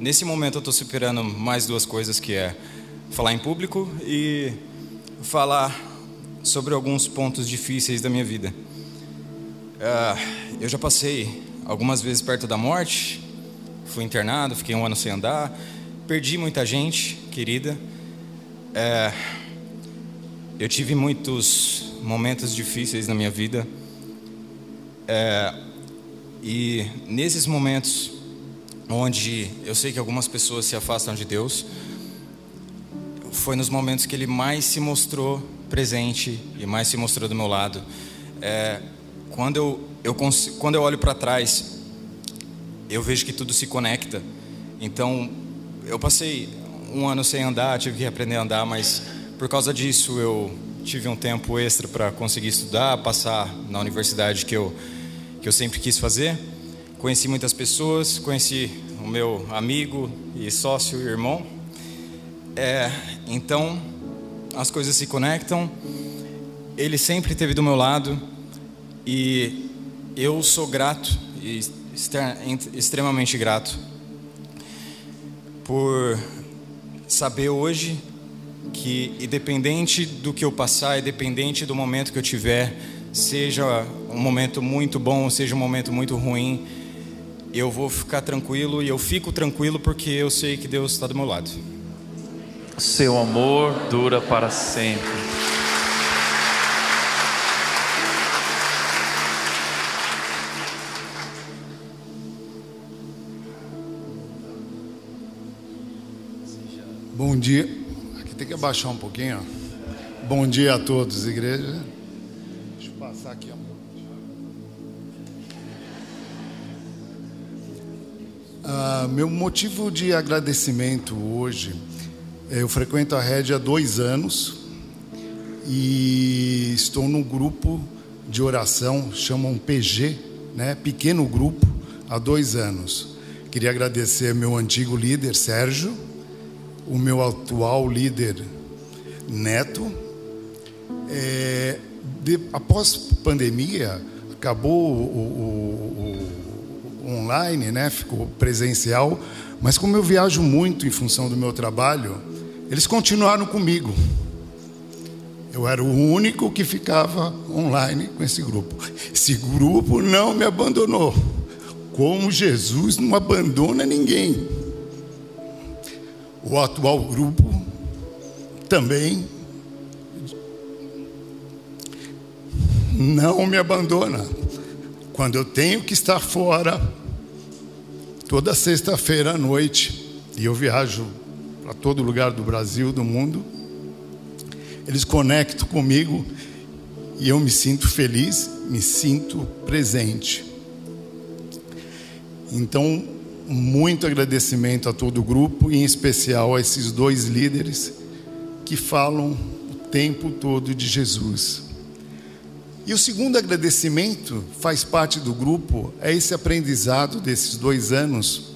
Nesse momento eu estou superando mais duas coisas que é falar em público e falar sobre alguns pontos difíceis da minha vida. Uh, eu já passei algumas vezes perto da morte, fui internado, fiquei um ano sem andar, perdi muita gente querida. Uh, eu tive muitos momentos difíceis na minha vida. Uh, e nesses momentos onde eu sei que algumas pessoas se afastam de Deus, foi nos momentos que Ele mais se mostrou presente e mais se mostrou do meu lado. É, quando eu, eu, quando eu olho para trás, eu vejo que tudo se conecta. Então, eu passei um ano sem andar, tive que aprender a andar, mas por causa disso eu tive um tempo extra para conseguir estudar, passar na universidade que eu, que eu sempre quis fazer. Conheci muitas pessoas, conheci o meu amigo e sócio e irmão. É, então, as coisas se conectam. Ele sempre esteve do meu lado e eu sou grato e extremamente grato por saber hoje que, independente do que eu passar, independente do momento que eu tiver, seja um momento muito bom, seja um momento muito ruim, eu vou ficar tranquilo e eu fico tranquilo porque eu sei que Deus está do meu lado. Seu amor dura para sempre. Bom dia. Aqui tem que abaixar um pouquinho. Bom dia a todos, igreja. Deixa eu passar aqui. Ah, meu motivo de agradecimento hoje, eu frequento a rede há dois anos e estou no grupo de oração, chamam PG, né? Pequeno grupo, há dois anos. Queria agradecer meu antigo líder, Sérgio, o meu atual líder Neto. É, de, após pandemia, acabou o, o, o, online, né? ficou presencial, mas como eu viajo muito em função do meu trabalho, eles continuaram comigo. Eu era o único que ficava online com esse grupo. Esse grupo não me abandonou. Como Jesus não abandona ninguém o atual grupo também não me abandona. Quando eu tenho que estar fora, toda sexta-feira à noite, e eu viajo para todo lugar do Brasil, do mundo, eles conectam comigo e eu me sinto feliz, me sinto presente. Então, muito agradecimento a todo o grupo, e em especial a esses dois líderes que falam o tempo todo de Jesus. E o segundo agradecimento faz parte do grupo, é esse aprendizado desses dois anos.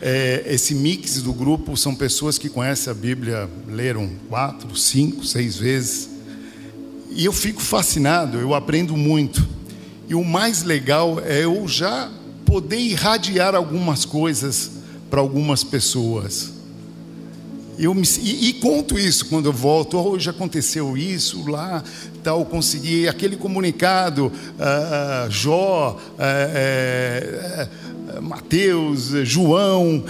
É, esse mix do grupo são pessoas que conhecem a Bíblia, leram quatro, cinco, seis vezes. E eu fico fascinado, eu aprendo muito. E o mais legal é eu já poder irradiar algumas coisas para algumas pessoas. Eu me, e, e, conto isso quando eu volto. Oh, hoje aconteceu isso lá, tal. Consegui aquele comunicado. Uh, Jó, uh, uh, Mateus, João,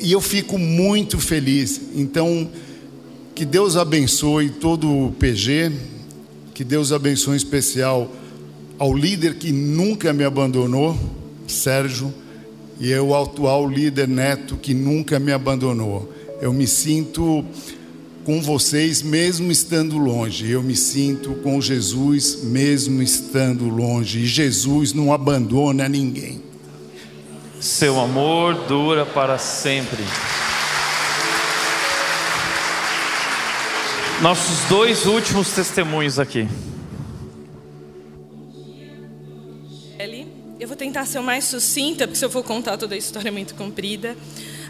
e eu fico muito feliz. Então, que Deus abençoe todo o PG, que Deus abençoe em especial ao líder que nunca me abandonou, Sérgio, e ao atual líder Neto que nunca me abandonou. Eu me sinto com vocês mesmo estando longe. Eu me sinto com Jesus mesmo estando longe. E Jesus não abandona ninguém. Seu amor dura para sempre. Nossos dois últimos testemunhos aqui. Eu vou tentar ser o mais sucinta, porque se eu for contar toda a história é muito comprida.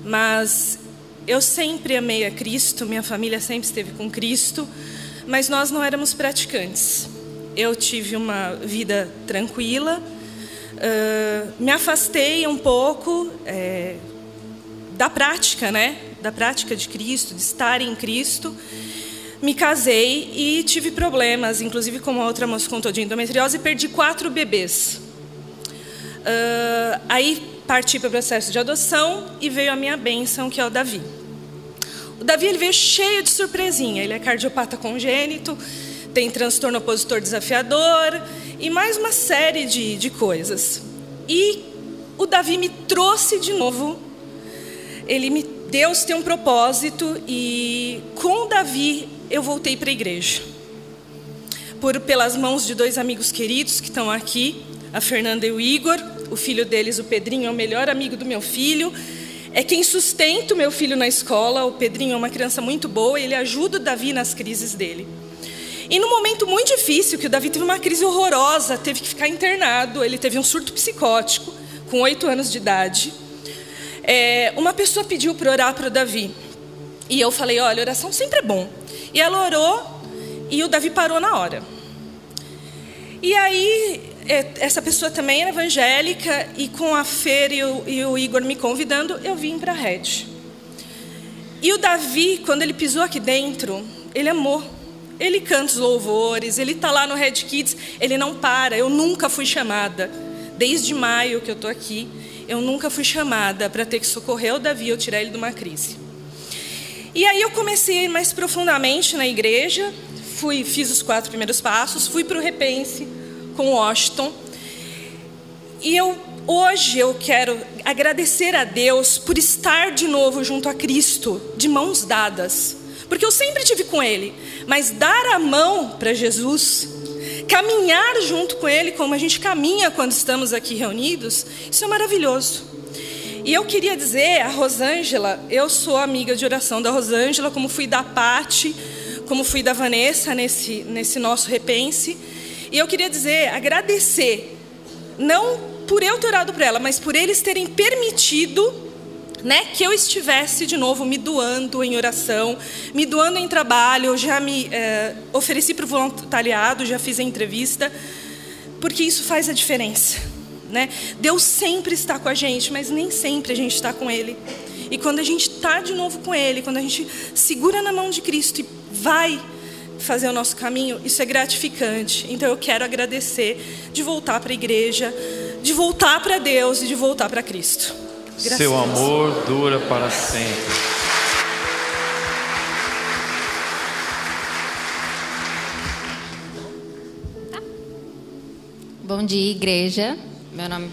Mas eu sempre amei a Cristo, minha família sempre esteve com Cristo, mas nós não éramos praticantes. Eu tive uma vida tranquila, uh, me afastei um pouco é, da prática, né? Da prática de Cristo, de estar em Cristo. Me casei e tive problemas, inclusive como a outra moça contou de endometriose, perdi quatro bebês. Uh, aí parti para o processo de adoção e veio a minha bênção, que é o Davi. O Davi ele veio cheio de surpresinha. Ele é cardiopata congênito, tem transtorno opositor desafiador e mais uma série de, de coisas. E o Davi me trouxe de novo. Ele me, Deus tem um propósito e com o Davi eu voltei para a igreja. Por pelas mãos de dois amigos queridos que estão aqui, a Fernanda e o Igor. O filho deles, o Pedrinho, é o melhor amigo do meu filho. É quem sustenta o meu filho na escola. O Pedrinho é uma criança muito boa e ele ajuda o Davi nas crises dele. E num momento muito difícil, que o Davi teve uma crise horrorosa, teve que ficar internado, ele teve um surto psicótico, com oito anos de idade. É, uma pessoa pediu para orar para o Davi. E eu falei: olha, oração sempre é bom. E ela orou e o Davi parou na hora. E aí essa pessoa também era evangélica e com a Fer e o, e o Igor me convidando, eu vim para a Red. E o Davi, quando ele pisou aqui dentro, ele amou. Ele canta os louvores, ele está lá no Red Kids, ele não para. Eu nunca fui chamada, desde maio que eu estou aqui, eu nunca fui chamada para ter que socorrer o Davi ou tirar ele de uma crise. E aí eu comecei mais profundamente na igreja, fui, fiz os quatro primeiros passos, fui para o Repense, com Washington. E eu hoje eu quero agradecer a Deus por estar de novo junto a Cristo, de mãos dadas. Porque eu sempre tive com ele, mas dar a mão para Jesus, caminhar junto com ele como a gente caminha quando estamos aqui reunidos, isso é maravilhoso. E eu queria dizer a Rosângela, eu sou amiga de oração da Rosângela, como fui da Pati, como fui da Vanessa nesse, nesse nosso repense. E eu queria dizer, agradecer, não por eu ter orado por ela, mas por eles terem permitido né, que eu estivesse de novo me doando em oração, me doando em trabalho, eu já me é, ofereci para o voluntariado, já fiz a entrevista, porque isso faz a diferença. Né? Deus sempre está com a gente, mas nem sempre a gente está com Ele. E quando a gente está de novo com Ele, quando a gente segura na mão de Cristo e vai fazer o nosso caminho, isso é gratificante. Então eu quero agradecer de voltar para a igreja, de voltar para Deus e de voltar para Cristo. Graças Seu amor dura para sempre. Bom dia, igreja. Meu nome,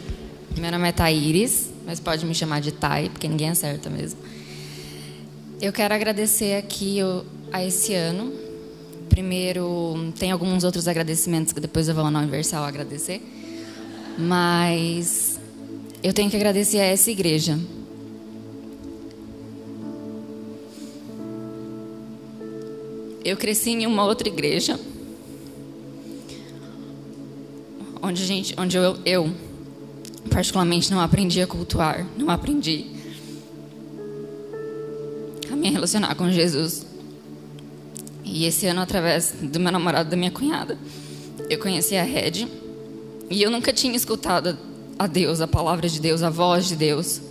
meu nome é Thaíris, mas pode me chamar de Thay, porque ninguém acerta mesmo. Eu quero agradecer aqui a esse ano Primeiro, tem alguns outros agradecimentos que depois eu vou na Universal agradecer. Mas eu tenho que agradecer a essa igreja. Eu cresci em uma outra igreja, onde, gente, onde eu, eu particularmente não aprendi a cultuar, não aprendi a me relacionar com Jesus. E esse ano, através do meu namorado da minha cunhada, eu conheci a Red. E eu nunca tinha escutado a Deus, a palavra de Deus, a voz de Deus.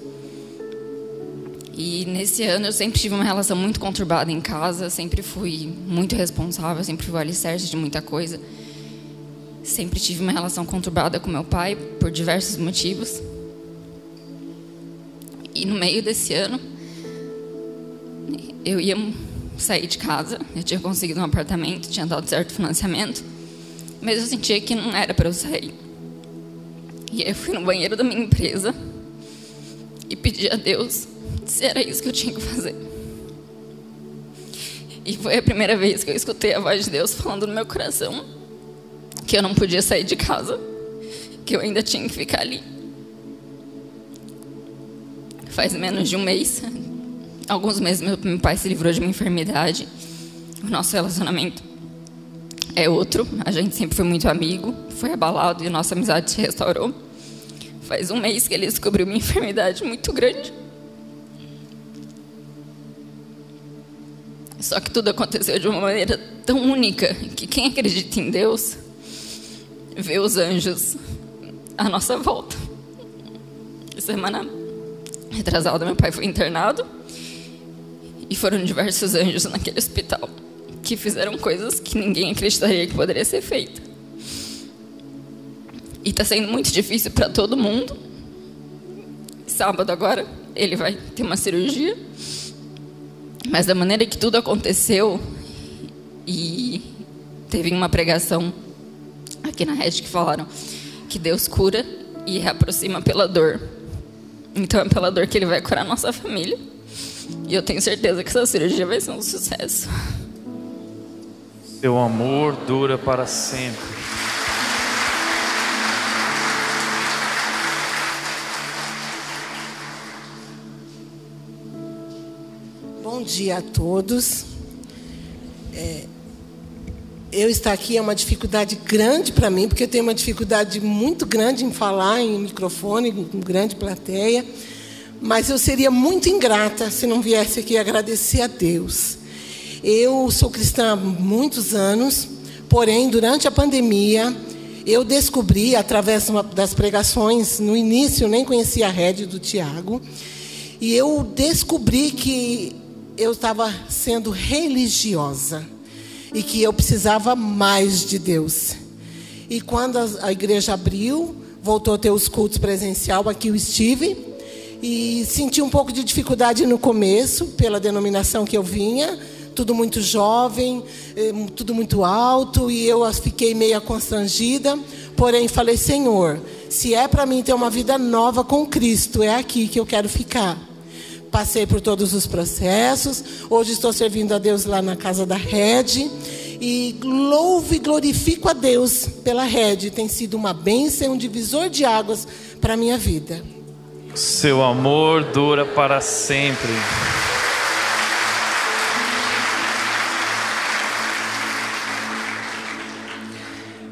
E nesse ano eu sempre tive uma relação muito conturbada em casa, sempre fui muito responsável, sempre fui o alicerce de muita coisa. Sempre tive uma relação conturbada com meu pai por diversos motivos. E no meio desse ano, eu ia sair de casa, eu tinha conseguido um apartamento, tinha dado certo financiamento, mas eu sentia que não era para eu sair. E aí eu fui no banheiro da minha empresa e pedi a Deus se era isso que eu tinha que fazer. E foi a primeira vez que eu escutei a voz de Deus falando no meu coração que eu não podia sair de casa, que eu ainda tinha que ficar ali. Faz menos de um mês, alguns meses, meu, meu pai se livrou de uma enfermidade. O nosso relacionamento é outro. A gente sempre foi muito amigo, foi abalado e nossa amizade se restaurou. Faz um mês que ele descobriu uma enfermidade muito grande. Só que tudo aconteceu de uma maneira tão única que quem acredita em Deus vê os anjos à nossa volta. Semana retrasada, meu pai foi internado e foram diversos anjos naquele hospital que fizeram coisas que ninguém acreditaria que poderia ser feita. E está sendo muito difícil para todo mundo. Sábado agora ele vai ter uma cirurgia. Mas da maneira que tudo aconteceu e teve uma pregação aqui na rede que falaram que Deus cura e reaproxima pela dor. Então é pela dor que ele vai curar nossa família. E eu tenho certeza que essa cirurgia vai ser um sucesso. Seu amor dura para sempre. Bom dia a todos. É, eu estar aqui é uma dificuldade grande para mim, porque eu tenho uma dificuldade muito grande em falar em microfone, com grande plateia. Mas eu seria muito ingrata se não viesse aqui agradecer a Deus. Eu sou cristã há muitos anos, porém, durante a pandemia, eu descobri, através das pregações, no início eu nem conhecia a rede do Tiago, e eu descobri que eu estava sendo religiosa e que eu precisava mais de Deus. E quando a igreja abriu, voltou a ter os cultos presencial, aqui eu estive, e senti um pouco de dificuldade no começo, pela denominação que eu vinha, tudo muito jovem, eh, tudo muito alto, e eu fiquei meio constrangida. Porém, falei: Senhor, se é para mim ter uma vida nova com Cristo, é aqui que eu quero ficar. Passei por todos os processos. Hoje estou servindo a Deus lá na casa da Rede. E louvo e glorifico a Deus pela Rede. Tem sido uma bênção, um divisor de águas para a minha vida. Seu amor dura para sempre.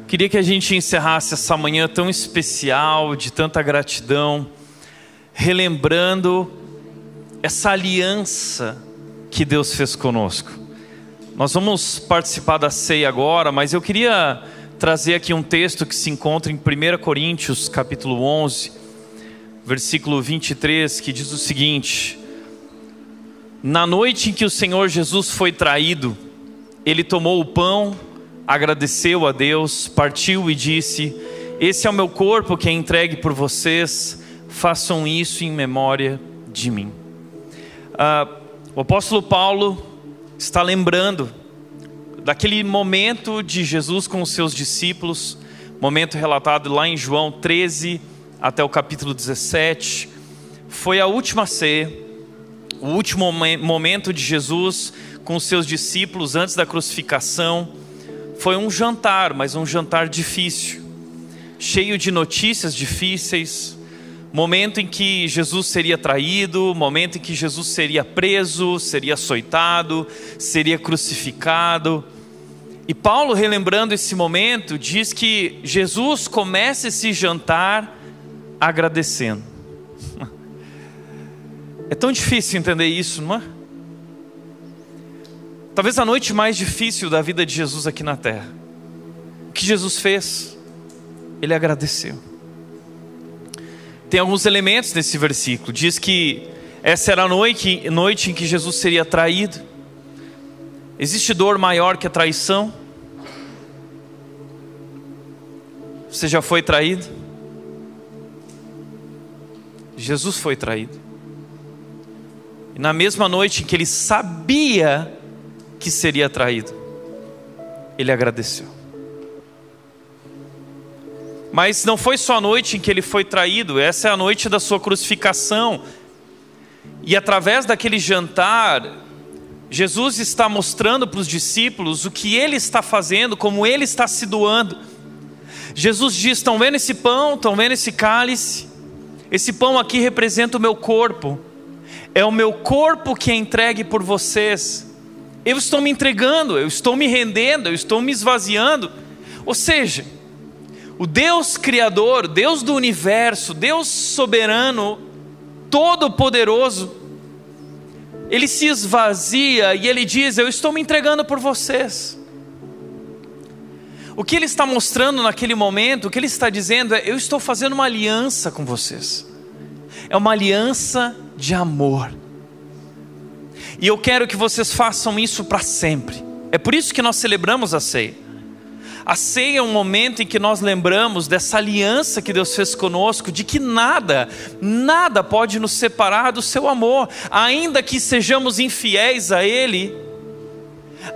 Queria que a gente encerrasse essa manhã tão especial, de tanta gratidão, relembrando essa aliança que Deus fez conosco. Nós vamos participar da ceia agora, mas eu queria trazer aqui um texto que se encontra em 1 Coríntios, capítulo 11, versículo 23, que diz o seguinte: Na noite em que o Senhor Jesus foi traído, ele tomou o pão, agradeceu a Deus, partiu e disse: Esse é o meu corpo que é entregue por vocês, façam isso em memória de mim. Ah, o apóstolo Paulo está lembrando daquele momento de Jesus com os seus discípulos, momento relatado lá em João 13 até o capítulo 17. Foi a última ceia, o último momento de Jesus com os seus discípulos antes da crucificação. Foi um jantar, mas um jantar difícil, cheio de notícias difíceis, momento em que Jesus seria traído, momento em que Jesus seria preso, seria açoitado, seria crucificado. E Paulo, relembrando esse momento, diz que Jesus começa esse jantar agradecendo. É tão difícil entender isso, não é? Talvez a noite mais difícil da vida de Jesus aqui na terra. O que Jesus fez? ele agradeceu. Tem alguns elementos nesse versículo. Diz que essa era a noite, noite em que Jesus seria traído. Existe dor maior que a traição? Você já foi traído? Jesus foi traído. E na mesma noite em que ele sabia que seria traído, ele agradeceu. Mas não foi só a noite em que ele foi traído, essa é a noite da sua crucificação. E através daquele jantar, Jesus está mostrando para os discípulos o que ele está fazendo, como ele está se doando. Jesus diz: estão vendo esse pão, estão vendo esse cálice? Esse pão aqui representa o meu corpo, é o meu corpo que é entregue por vocês. Eu estou me entregando, eu estou me rendendo, eu estou me esvaziando. Ou seja, o Deus Criador, Deus do universo, Deus soberano, todo-poderoso, ele se esvazia e ele diz: Eu estou me entregando por vocês. O que ele está mostrando naquele momento, o que ele está dizendo é: eu estou fazendo uma aliança com vocês. É uma aliança de amor. E eu quero que vocês façam isso para sempre. É por isso que nós celebramos a ceia. A ceia é um momento em que nós lembramos dessa aliança que Deus fez conosco, de que nada, nada pode nos separar do seu amor, ainda que sejamos infiéis a Ele,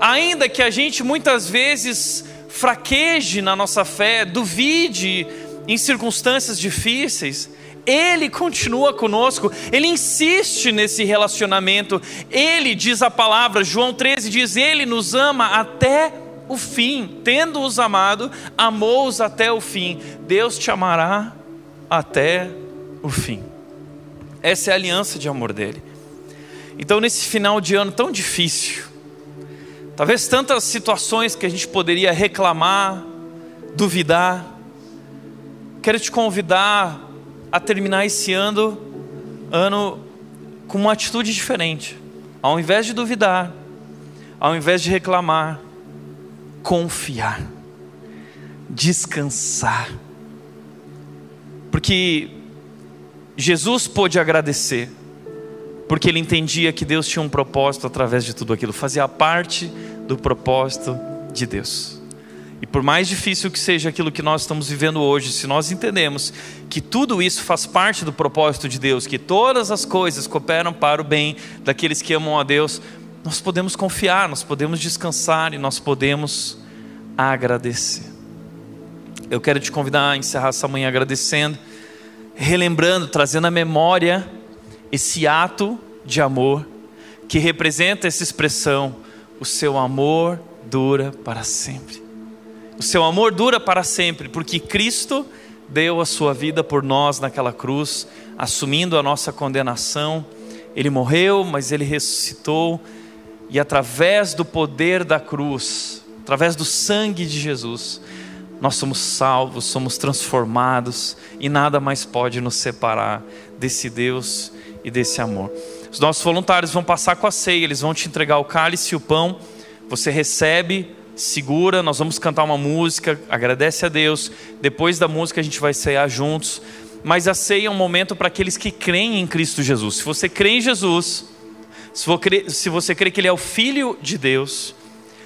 ainda que a gente muitas vezes fraqueje na nossa fé, duvide em circunstâncias difíceis, Ele continua conosco, Ele insiste nesse relacionamento, Ele diz a palavra, João 13 diz: Ele nos ama até o fim, tendo-os amado, amou-os até o fim, Deus te amará até o fim. Essa é a aliança de amor dele. Então, nesse final de ano tão difícil, Talvez tantas situações que a gente poderia reclamar, duvidar. Quero te convidar a terminar esse ano, ano com uma atitude diferente. Ao invés de duvidar, ao invés de reclamar, confiar, descansar. Porque Jesus pôde agradecer porque ele entendia que Deus tinha um propósito através de tudo aquilo, fazia parte do propósito de Deus. E por mais difícil que seja aquilo que nós estamos vivendo hoje, se nós entendemos que tudo isso faz parte do propósito de Deus, que todas as coisas cooperam para o bem daqueles que amam a Deus, nós podemos confiar, nós podemos descansar e nós podemos agradecer. Eu quero te convidar a encerrar essa manhã agradecendo, relembrando, trazendo à memória esse ato de amor que representa essa expressão: o seu amor dura para sempre. O seu amor dura para sempre, porque Cristo deu a sua vida por nós naquela cruz, assumindo a nossa condenação. Ele morreu, mas ele ressuscitou, e através do poder da cruz, através do sangue de Jesus, nós somos salvos, somos transformados, e nada mais pode nos separar desse Deus e desse amor. Os nossos voluntários vão passar com a ceia, eles vão te entregar o cálice e o pão. Você recebe, segura, nós vamos cantar uma música, agradece a Deus. Depois da música a gente vai ceiar juntos. Mas a ceia é um momento para aqueles que creem em Cristo Jesus. Se você crê em Jesus, se você crê que Ele é o Filho de Deus,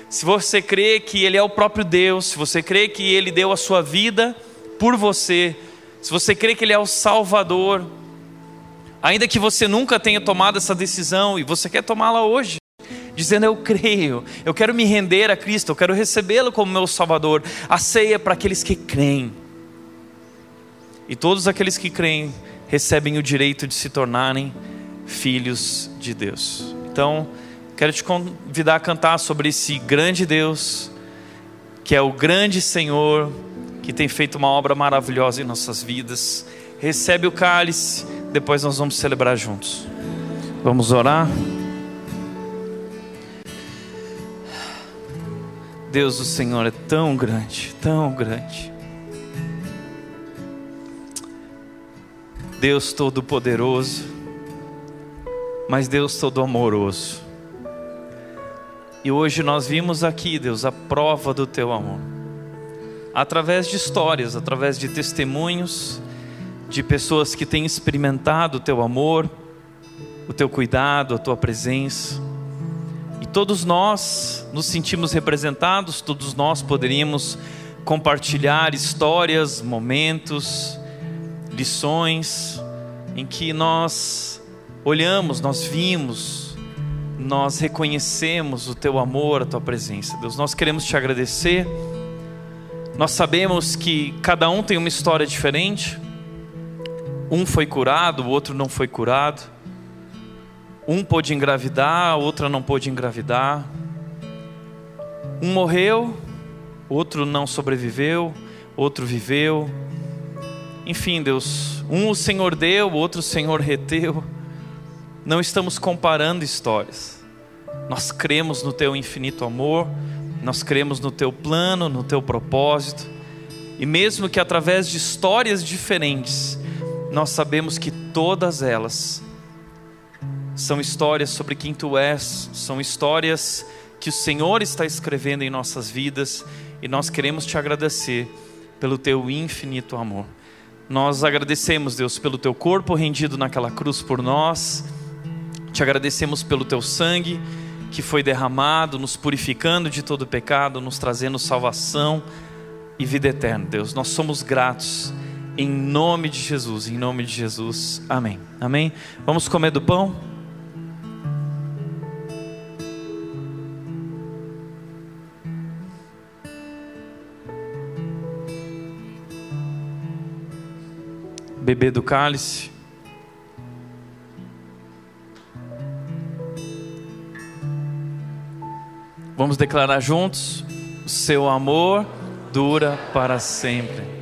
se você crê que Ele é o próprio Deus, se você crê que Ele deu a sua vida por você, se você crê que Ele é o Salvador, Ainda que você nunca tenha tomado essa decisão e você quer tomá-la hoje, dizendo: Eu creio, eu quero me render a Cristo, eu quero recebê-lo como meu Salvador. A ceia é para aqueles que creem. E todos aqueles que creem recebem o direito de se tornarem filhos de Deus. Então, quero te convidar a cantar sobre esse grande Deus, que é o grande Senhor, que tem feito uma obra maravilhosa em nossas vidas. Recebe o cálice depois nós vamos celebrar juntos. Vamos orar. Deus, o Senhor é tão grande, tão grande. Deus Todo-Poderoso, mas Deus Todo Amoroso. E hoje nós vimos aqui, Deus, a prova do Teu amor. através de histórias, através de testemunhos, de pessoas que têm experimentado o teu amor, o teu cuidado, a tua presença. E todos nós nos sentimos representados, todos nós poderíamos compartilhar histórias, momentos, lições em que nós olhamos, nós vimos, nós reconhecemos o teu amor, a tua presença. Deus, nós queremos te agradecer. Nós sabemos que cada um tem uma história diferente. Um foi curado, o outro não foi curado. Um pôde engravidar, a outra não pôde engravidar. Um morreu, outro não sobreviveu, outro viveu. Enfim, Deus, um o Senhor deu, outro o Senhor reteu. Não estamos comparando histórias. Nós cremos no teu infinito amor, nós cremos no teu plano, no teu propósito. E mesmo que através de histórias diferentes, nós sabemos que todas elas são histórias sobre quem tu és, são histórias que o Senhor está escrevendo em nossas vidas e nós queremos te agradecer pelo teu infinito amor. Nós agradecemos, Deus, pelo teu corpo rendido naquela cruz por nós, te agradecemos pelo teu sangue que foi derramado, nos purificando de todo pecado, nos trazendo salvação e vida eterna, Deus. Nós somos gratos. Em nome de Jesus, em nome de Jesus. Amém. Amém. Vamos comer do pão? beber do cálice. Vamos declarar juntos: seu amor dura para sempre.